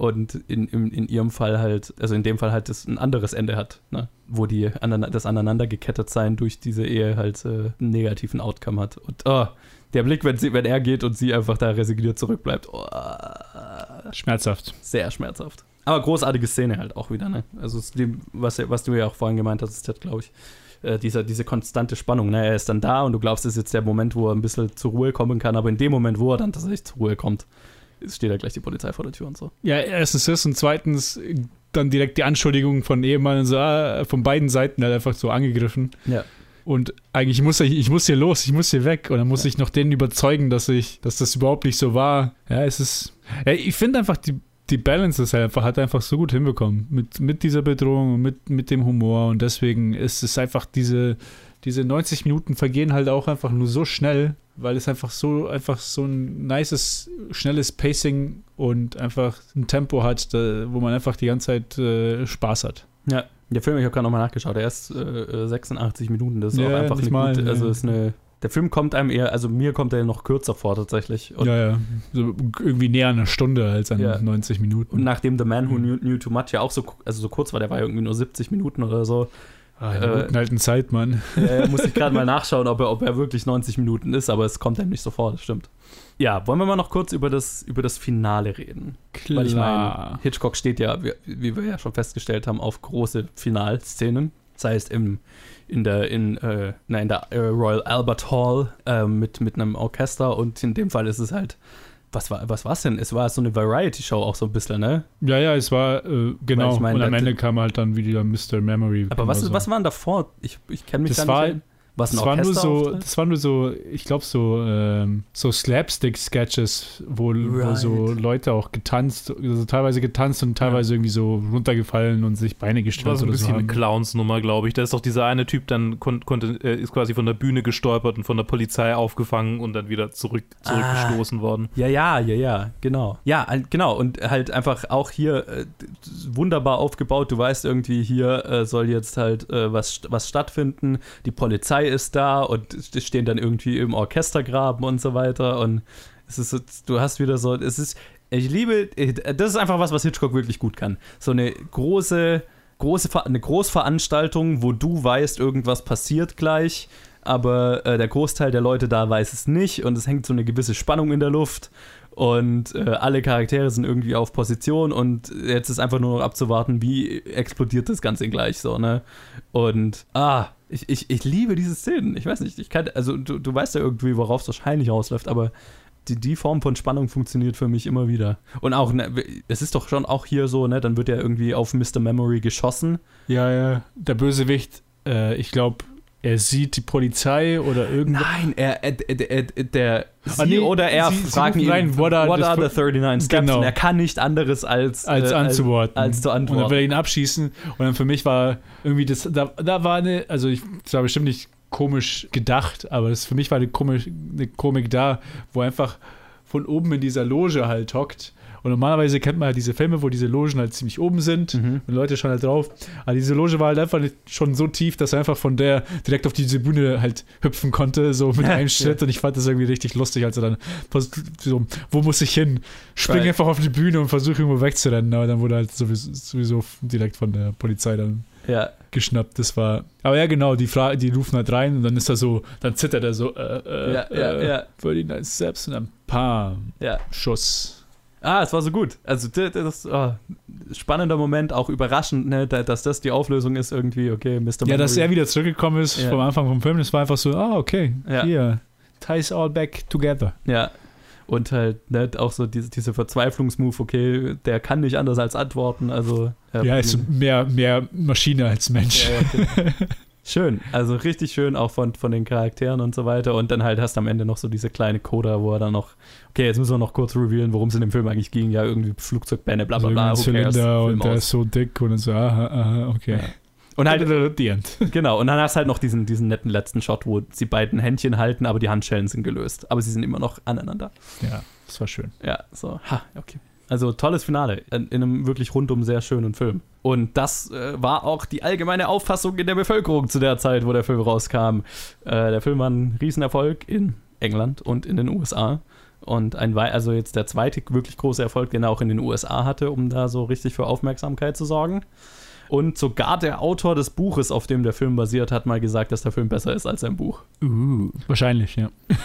Und in, in, in ihrem Fall halt, also in dem Fall halt das ein anderes Ende hat, ne? Wo die aneinander, das aneinander gekettet sein durch diese Ehe halt äh, einen negativen Outcome hat. Und oh, der Blick, wenn, sie, wenn er geht und sie einfach da resigniert zurückbleibt, oh, Schmerzhaft. sehr schmerzhaft. Aber großartige Szene halt auch wieder, ne? Also was, was du ja auch vorhin gemeint hast, ist das, glaube ich, äh, dieser, diese konstante Spannung. Ne? Er ist dann da und du glaubst, es ist jetzt der Moment, wo er ein bisschen zur Ruhe kommen kann, aber in dem Moment, wo er dann tatsächlich zur Ruhe kommt, steht da gleich die Polizei vor der Tür und so. Ja, erstens das und zweitens äh, dann direkt die Anschuldigung von Ehemann so, ah, von beiden Seiten halt einfach so angegriffen. Ja. Und eigentlich muss ich, ich muss hier los, ich muss hier weg. Und dann muss ich noch denen überzeugen, dass ich, dass das überhaupt nicht so war. Ja, es ist. Ja, ich finde einfach, die, die Balance ist halt einfach, hat einfach so gut hinbekommen. Mit, mit dieser Bedrohung und mit, mit dem Humor. Und deswegen ist es einfach diese, diese 90 Minuten vergehen halt auch einfach nur so schnell, weil es einfach so, einfach so ein nices, schnelles Pacing und einfach ein Tempo hat, da, wo man einfach die ganze Zeit äh, Spaß hat. Ja. Der Film, ich habe gerade nochmal nachgeschaut, der ist äh, äh, 86 Minuten, das ist Ja, auch einfach nicht eine mal, gute, also ist eine, der Film kommt einem eher, also mir kommt er noch kürzer vor tatsächlich. Und, ja, ja. So irgendwie näher an einer Stunde als an Ja. 90 Minuten. und nachdem The Man Who Mhm. Knew, Knew Too Much ja auch so, also so kurz war, der war ja irgendwie nur 70 Minuten oder so, Ah, in Äh, guten alten Zeit, Mann. Äh, muss ich gerade mal nachschauen, ob er, ob er wirklich 90 Minuten ist, aber es kommt einem nicht so vor, das stimmt. Ja, wollen wir mal noch kurz über das, über das Finale reden? Weil ich meine, Hitchcock steht ja, wie, wie wir ja schon festgestellt haben, auf große Finalszenen. Das heißt, im, in der, in, äh, na, in der äh, Royal Albert Hall äh, mit, mit einem Orchester und in dem Fall ist es halt, was war was war's denn? Es war so eine Variety-Show auch so ein bisschen, ne? Ja, ja, es war, äh, genau. ich meine, und am Ende kam halt dann wieder Mr. Memory. Aber was, genauso. was waren davor? Ich, ich kenne mich Das da war- nicht. Was ein das war nur so, das war nur so, ich glaube so, ähm, so Slapstick-Sketches, wo, wo Right. so Leute auch getanzt, also teilweise getanzt und teilweise irgendwie so runtergefallen und sich Beine war gestreckt so ein oder so. bisschen eine. Clowns-Nummer, glaube ich. Da ist doch dieser eine Typ dann kon konnte, äh, ist quasi von der Bühne gestolpert und von der Polizei aufgefangen und dann wieder zurück, zurückgestoßen worden. Ja, ja, ja, ja, genau. Ja, genau. Und halt einfach auch hier äh, wunderbar aufgebaut. Du weißt irgendwie, hier äh, soll jetzt halt äh, was, was stattfinden. Die Polizei ist da und stehen dann irgendwie im Orchestergraben und so weiter. Und es ist, du hast wieder so, es ist, ich liebe, das ist einfach was, was Hitchcock wirklich gut kann. So eine große, große, eine Großveranstaltung, wo du weißt, irgendwas passiert gleich aber äh, der Großteil der Leute da weiß es nicht und es hängt so eine gewisse Spannung in der Luft und äh, alle Charaktere sind irgendwie auf Position und jetzt ist einfach nur noch abzuwarten, wie explodiert das Ganze gleich so, ne? Und ah, ich, ich, ich liebe diese Szenen. Ich weiß nicht, ich kann, also du, du weißt ja irgendwie, worauf es wahrscheinlich ausläuft, aber die, die Form von Spannung funktioniert für mich immer wieder. Und auch, ne, es ist doch schon auch hier so, ne, dann wird ja irgendwie auf Mr. Memory geschossen Ja, ja. Der Bösewicht, äh, ich glaube, er sieht die Polizei oder irgendwas. Nein, er, er, er, er der Ah, sie nee, oder er sie- fragen ihn, rein, what are what the are the fir- 39 Steps? Genau. Und er kann nicht anderes als, als äh, anzuworten. Als, als zu Und dann will antworten. er ihn abschießen. Und dann für mich war irgendwie das, da, da war eine, also ich, das war bestimmt nicht komisch gedacht, aber das, für mich war eine, komisch, eine Komik da, wo einfach von oben in dieser Loge halt hockt. Und normalerweise kennt man ja diese Filme, wo diese Logen halt ziemlich oben sind Mhm. und Leute schauen halt drauf. Aber diese Loge war halt einfach schon so tief, dass er einfach von der direkt auf diese Bühne halt hüpfen konnte, so mit einem Schritt. Und ich fand das irgendwie richtig lustig, als er dann so, wo muss ich hin? Spring Right. einfach auf die Bühne und versuche irgendwo wegzurennen. Aber dann wurde halt sowieso, sowieso direkt von der Polizei dann Ja, geschnappt. Das war. Aber ja, genau, die Frage, die rufen halt rein und dann ist er so, dann zittert er so, äh, äh, Ja, ja, äh, ja. Würde ihn als selbst und dann Pam. ja. Schuss. Ah, es war so gut. Also das, oh, spannender Moment, auch überraschend, ne, da- dass das die Auflösung ist irgendwie, okay, Mr. Ja, dass Memory. er wieder zurückgekommen ist Ja. vom Anfang vom Film, das war einfach so, ah, okay, Ja. hier, ties all back together. Ja. Und halt ne, auch so diese, diese Verzweiflungsmove, okay, der kann nicht anders als antworten. Also Ja, ist mehr, mehr Maschine als Mensch. Ja, ja, genau. Schön, also richtig schön auch von, von den Charakteren und so weiter. Und dann halt hast du am Ende noch so diese kleine Coda, wo er dann noch, okay, jetzt müssen wir noch kurz revealen, worum es in dem Film eigentlich ging. Ja, irgendwie Flugzeugbände, bla bla Also bla. cares? Zylinder und der ist so dick und dann so, aha, aha, okay. Ja. Und halt, the end. genau, und dann hast du halt noch diesen, diesen netten letzten Shot, wo sie beiden Händchen halten, aber die Handschellen sind gelöst. Aber sie sind immer noch aneinander. Ja, das war schön. Ja, so, ha, okay. Also tolles Finale in, in einem wirklich rundum sehr schönen Film. Und das äh, war auch die allgemeine Auffassung in der Bevölkerung zu der Zeit, wo der Film rauskam. Äh, der Film war ein Riesenerfolg in England und in den USA. Und ein, also jetzt der zweite wirklich große Erfolg, den er auch in den USA hatte, um da so richtig für Aufmerksamkeit zu sorgen. Und sogar der Autor des Buches, auf dem der Film basiert, hat mal gesagt, dass der Film besser ist als sein Buch. Uh, wahrscheinlich, ja.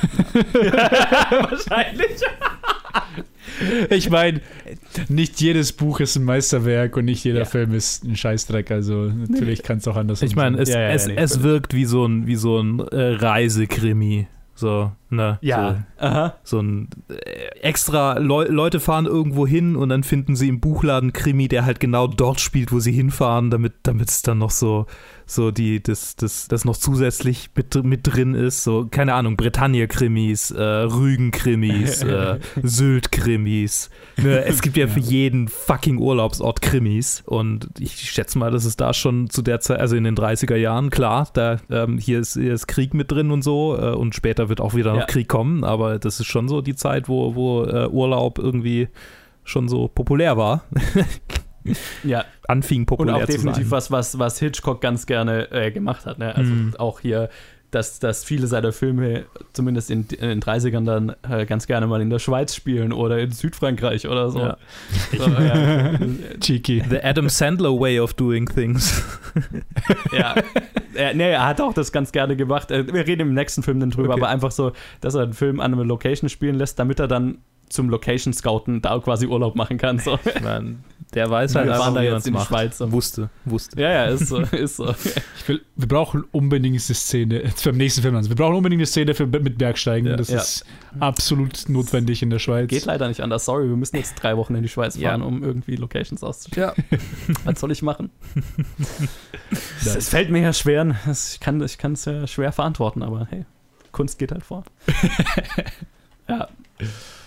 Wahrscheinlich. Ich meine, nicht jedes Buch ist ein Meisterwerk und nicht jeder Ja. Film ist ein Scheißdreck. Also natürlich kann es auch anders Ich meine, es, Ja, ja, es, nee, es wirkt wie so ein, wie so ein äh, Reisekrimi. So, ne? Aha. So, so ein äh, extra Leu Leute fahren irgendwo hin und dann finden sie im Buchladen Krimi, der halt genau dort spielt, wo sie hinfahren, damit damit es dann noch so so die das das das noch zusätzlich mit, mit drin ist, so keine Ahnung, Bretagne Krimis, äh, Rügen Krimis, äh, Sylt Krimis. Ne, es gibt ja für jeden fucking Urlaubsort Krimis und ich schätze mal, dass es da schon zu der Zeit, also in den 30er Jahren, klar, da ähm, hier ist hier ist Krieg mit drin und so äh, und später wird auch wieder noch Ja. Krieg kommen, aber das ist schon so die Zeit, wo, wo äh, Urlaub irgendwie schon so populär war, Ja, anfing Und populär auch zu definitiv sein. was, was, was Hitchcock ganz gerne äh, gemacht hat. Ne? Also Mhm. auch hier, dass, dass viele seiner Filme, zumindest in, in den 30ern, dann äh, ganz gerne mal in der Schweiz spielen oder in Südfrankreich oder so. Ja. So, ja. Cheeky. The Adam Sandler way of doing things. ja. Er, nee, er hat auch das ganz gerne gemacht. Äh, Wir reden im nächsten Film dann drüber, Okay. aber einfach so, dass er einen Film an einer Location spielen lässt, damit er dann zum Location Scouten da quasi Urlaub machen kann. So. Ich mein, der weiß halt Wir einfach, waren da jetzt in macht. Schweiz. Wusste, wusste. Ja, ja, ist so. Ist so. Ich will, wir brauchen unbedingt eine Szene, jetzt beim nächsten Film, also wir brauchen unbedingt eine Szene für, mit Bergsteigen. Ja. das Ja. ist absolut notwendig in der Schweiz. Geht leider nicht anders. Sorry, wir müssen jetzt drei Wochen in die Schweiz Ja. fahren, um irgendwie Locations auszustellen. Ja. Was soll ich machen? es, fällt mir ja schwer. Kann ich kann es ja schwer verantworten, aber hey, Kunst geht halt vor. ja.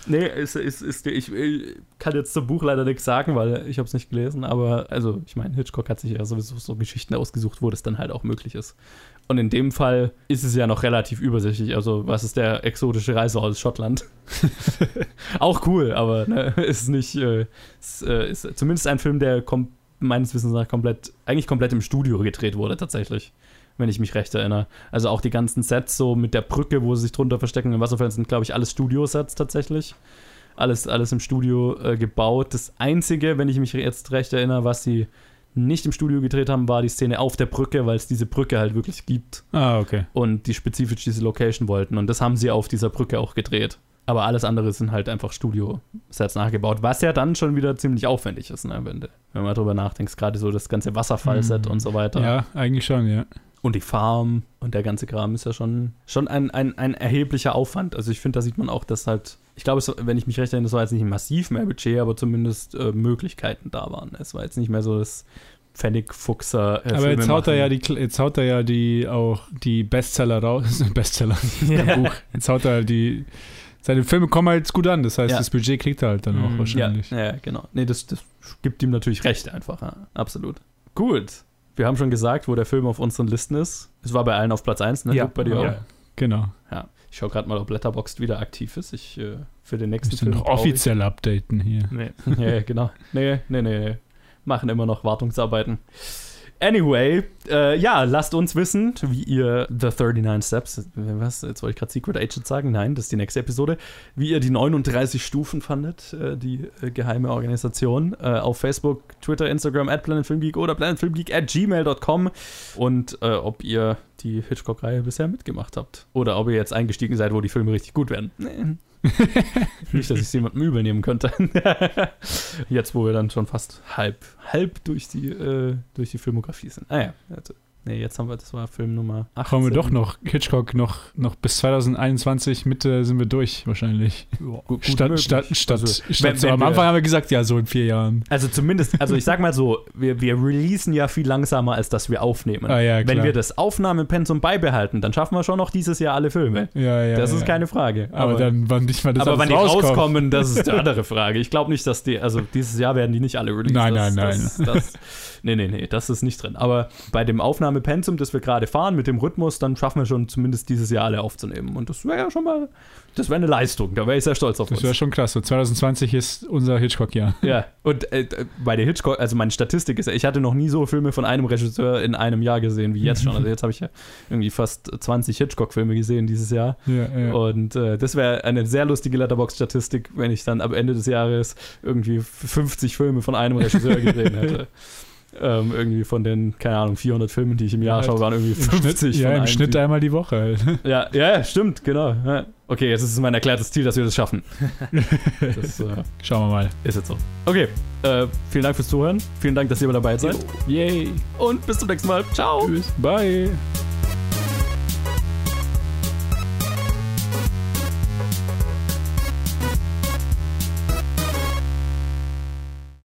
Nee, ist, ist, ist, ich, ich kann jetzt zum Buch leider nichts sagen, weil ich habe es nicht gelesen, aber also ich meine, Hitchcock hat sich ja sowieso so Geschichten ausgesucht, wo das dann halt auch möglich ist. Und in dem Fall ist es ja noch relativ übersichtlich. Also, was ist der exotische Reise aus Schottland? auch cool, aber ne, ist nicht, äh, ist, äh, ist zumindest ein Film, der meines Wissens nach komplett, eigentlich komplett im Studio gedreht wurde, tatsächlich. Wenn ich mich recht erinnere. Also auch die ganzen Sets so mit der Brücke, wo sie sich drunter verstecken im Wasserfall, sind, glaube ich, alles Studiosets tatsächlich. Alles, alles im Studio äh, gebaut. Das Einzige, wenn ich mich jetzt recht erinnere, was sie nicht im Studio gedreht haben, war die Szene auf der Brücke, weil es diese Brücke halt wirklich gibt Ah, okay. und die spezifisch diese Location wollten. Und das haben sie auf dieser Brücke auch gedreht. Aber alles andere sind halt einfach Studio-Sets nachgebaut, was ja dann schon wieder ziemlich aufwendig ist, ne, wenn, wenn man drüber nachdenkt. Gerade so das ganze Wasserfallset Mhm. und so weiter. Ja, eigentlich schon, ja. Und die Farm und der ganze Kram ist ja schon, schon ein, ein, ein erheblicher Aufwand. Also ich finde, da sieht man auch, dass halt, ich glaube, wenn ich mich recht erinnere, es war jetzt nicht massiv mehr Budget, aber zumindest äh, Möglichkeiten da waren. Es war jetzt nicht mehr so das Pfennigfuchser. Äh, Aber Filme jetzt haut er ja die, jetzt haut er ja die auch die Bestseller raus. Bestseller, der Buch. Jetzt haut er die. Seine Filme kommen halt gut an, das heißt, Ja. das Budget kriegt er halt dann auch Mhm. Ja, wahrscheinlich. ja, genau. Nee, das, das gibt ihm natürlich recht einfach. Ja. Absolut. Gut. Wir haben schon gesagt, wo der Film auf unseren Listen ist. Es war bei allen auf Platz 1, ne? Ja. Bei dir auch. Ja. Genau. Ja. Ich schaue gerade mal, ob Letterboxd wieder aktiv ist. Ich äh, für den nächsten Müssen noch brauche ich- offiziell updaten hier. Nee. ja, ja, genau. Nee, nee, nee, nee. Machen immer noch Wartungsarbeiten. Anyway, äh, ja, lasst uns wissen, wie ihr The 39 Steps, äh, was, jetzt wollte ich gerade Secret Agent sagen, nein, das ist die nächste Episode, wie ihr die 39 Stufen fandet, äh, die äh, geheime Organisation, äh, auf Facebook, Twitter, Instagram, at planetfilmgeek oder planetfilmgeek at gmail.com und äh, ob ihr die Hitchcock-Reihe bisher mitgemacht habt. Oder ob ihr jetzt eingestiegen seid, wo die Filme richtig gut werden. Nee. Nicht, dass ich es jemandem übel nehmen könnte. Jetzt, wo wir dann schon fast halb, halb durch die, äh, durch die Filmografie sind. Ah ja, also, nee, jetzt haben wir, das war Film Nummer 8. Kommen wir doch noch, Hitchcock, noch, noch bis 2021, Mitte sind wir durch wahrscheinlich. gut Statt, möglich. statt, statt, Also, statt wenn- so wenn am wir- Anfang haben wir gesagt, ja, so in vier Jahren. Also zumindest, also ich sag mal so, wir, wir releasen ja viel langsamer, als dass wir aufnehmen. Ah, ja, Wenn wir das Aufnahmepensum beibehalten, dann schaffen wir schon noch dieses Jahr alle Filme. Ja, ja, das ist ja. keine Frage. Aber, dann, wann nicht mal das aber wann die rauskommt. rauskommen, das ist die andere Frage. Ich glaube nicht, dass die, also dieses Jahr werden die nicht alle released. Nein, das, nein, das, Das, nee, nee, nee, das ist nicht drin. Aber bei dem Aufnahmepensum, das wir gerade fahren, mit dem Rhythmus, dann schaffen wir schon zumindest dieses Jahr alle aufzunehmen. Und das wäre ja schon mal, das wäre eine Leistung. Da wäre ich sehr stolz auf Das uns. wäre schon klasse. 2020 ist unser Hitchcock-Jahr. Ja, und äh, bei der Hitchcock, also meine Statistik ist ja, ich hatte noch nie so Filme von einem Regisseur in einem Jahr gesehen wie jetzt schon. Also jetzt habe ich ja irgendwie fast 20 Hitchcock-Filme gesehen dieses Jahr. Ja, ja. Und äh, das wäre eine sehr lustige Letterbox-Statistik, wenn ich dann am Ende des Jahres irgendwie 50 Filme von einem Regisseur gesehen hätte. ähm, irgendwie von den, keine Ahnung, 400 Filmen, die ich im Jahr Ja, schaue, waren irgendwie Im Schnitt, 50 ja, im Schnitt Typ. einmal die Woche. Halt. Ja, ja, ja, stimmt, genau. Ja. Okay, jetzt ist es mein erklärtes Ziel, dass wir das schaffen. das äh, Schauen wir mal. ist jetzt so. Okay, äh, vielen Dank fürs Zuhören. Vielen Dank, dass ihr dabei seid. Yay. Und bis zum nächsten Mal. Ciao. Tschüss. Bye.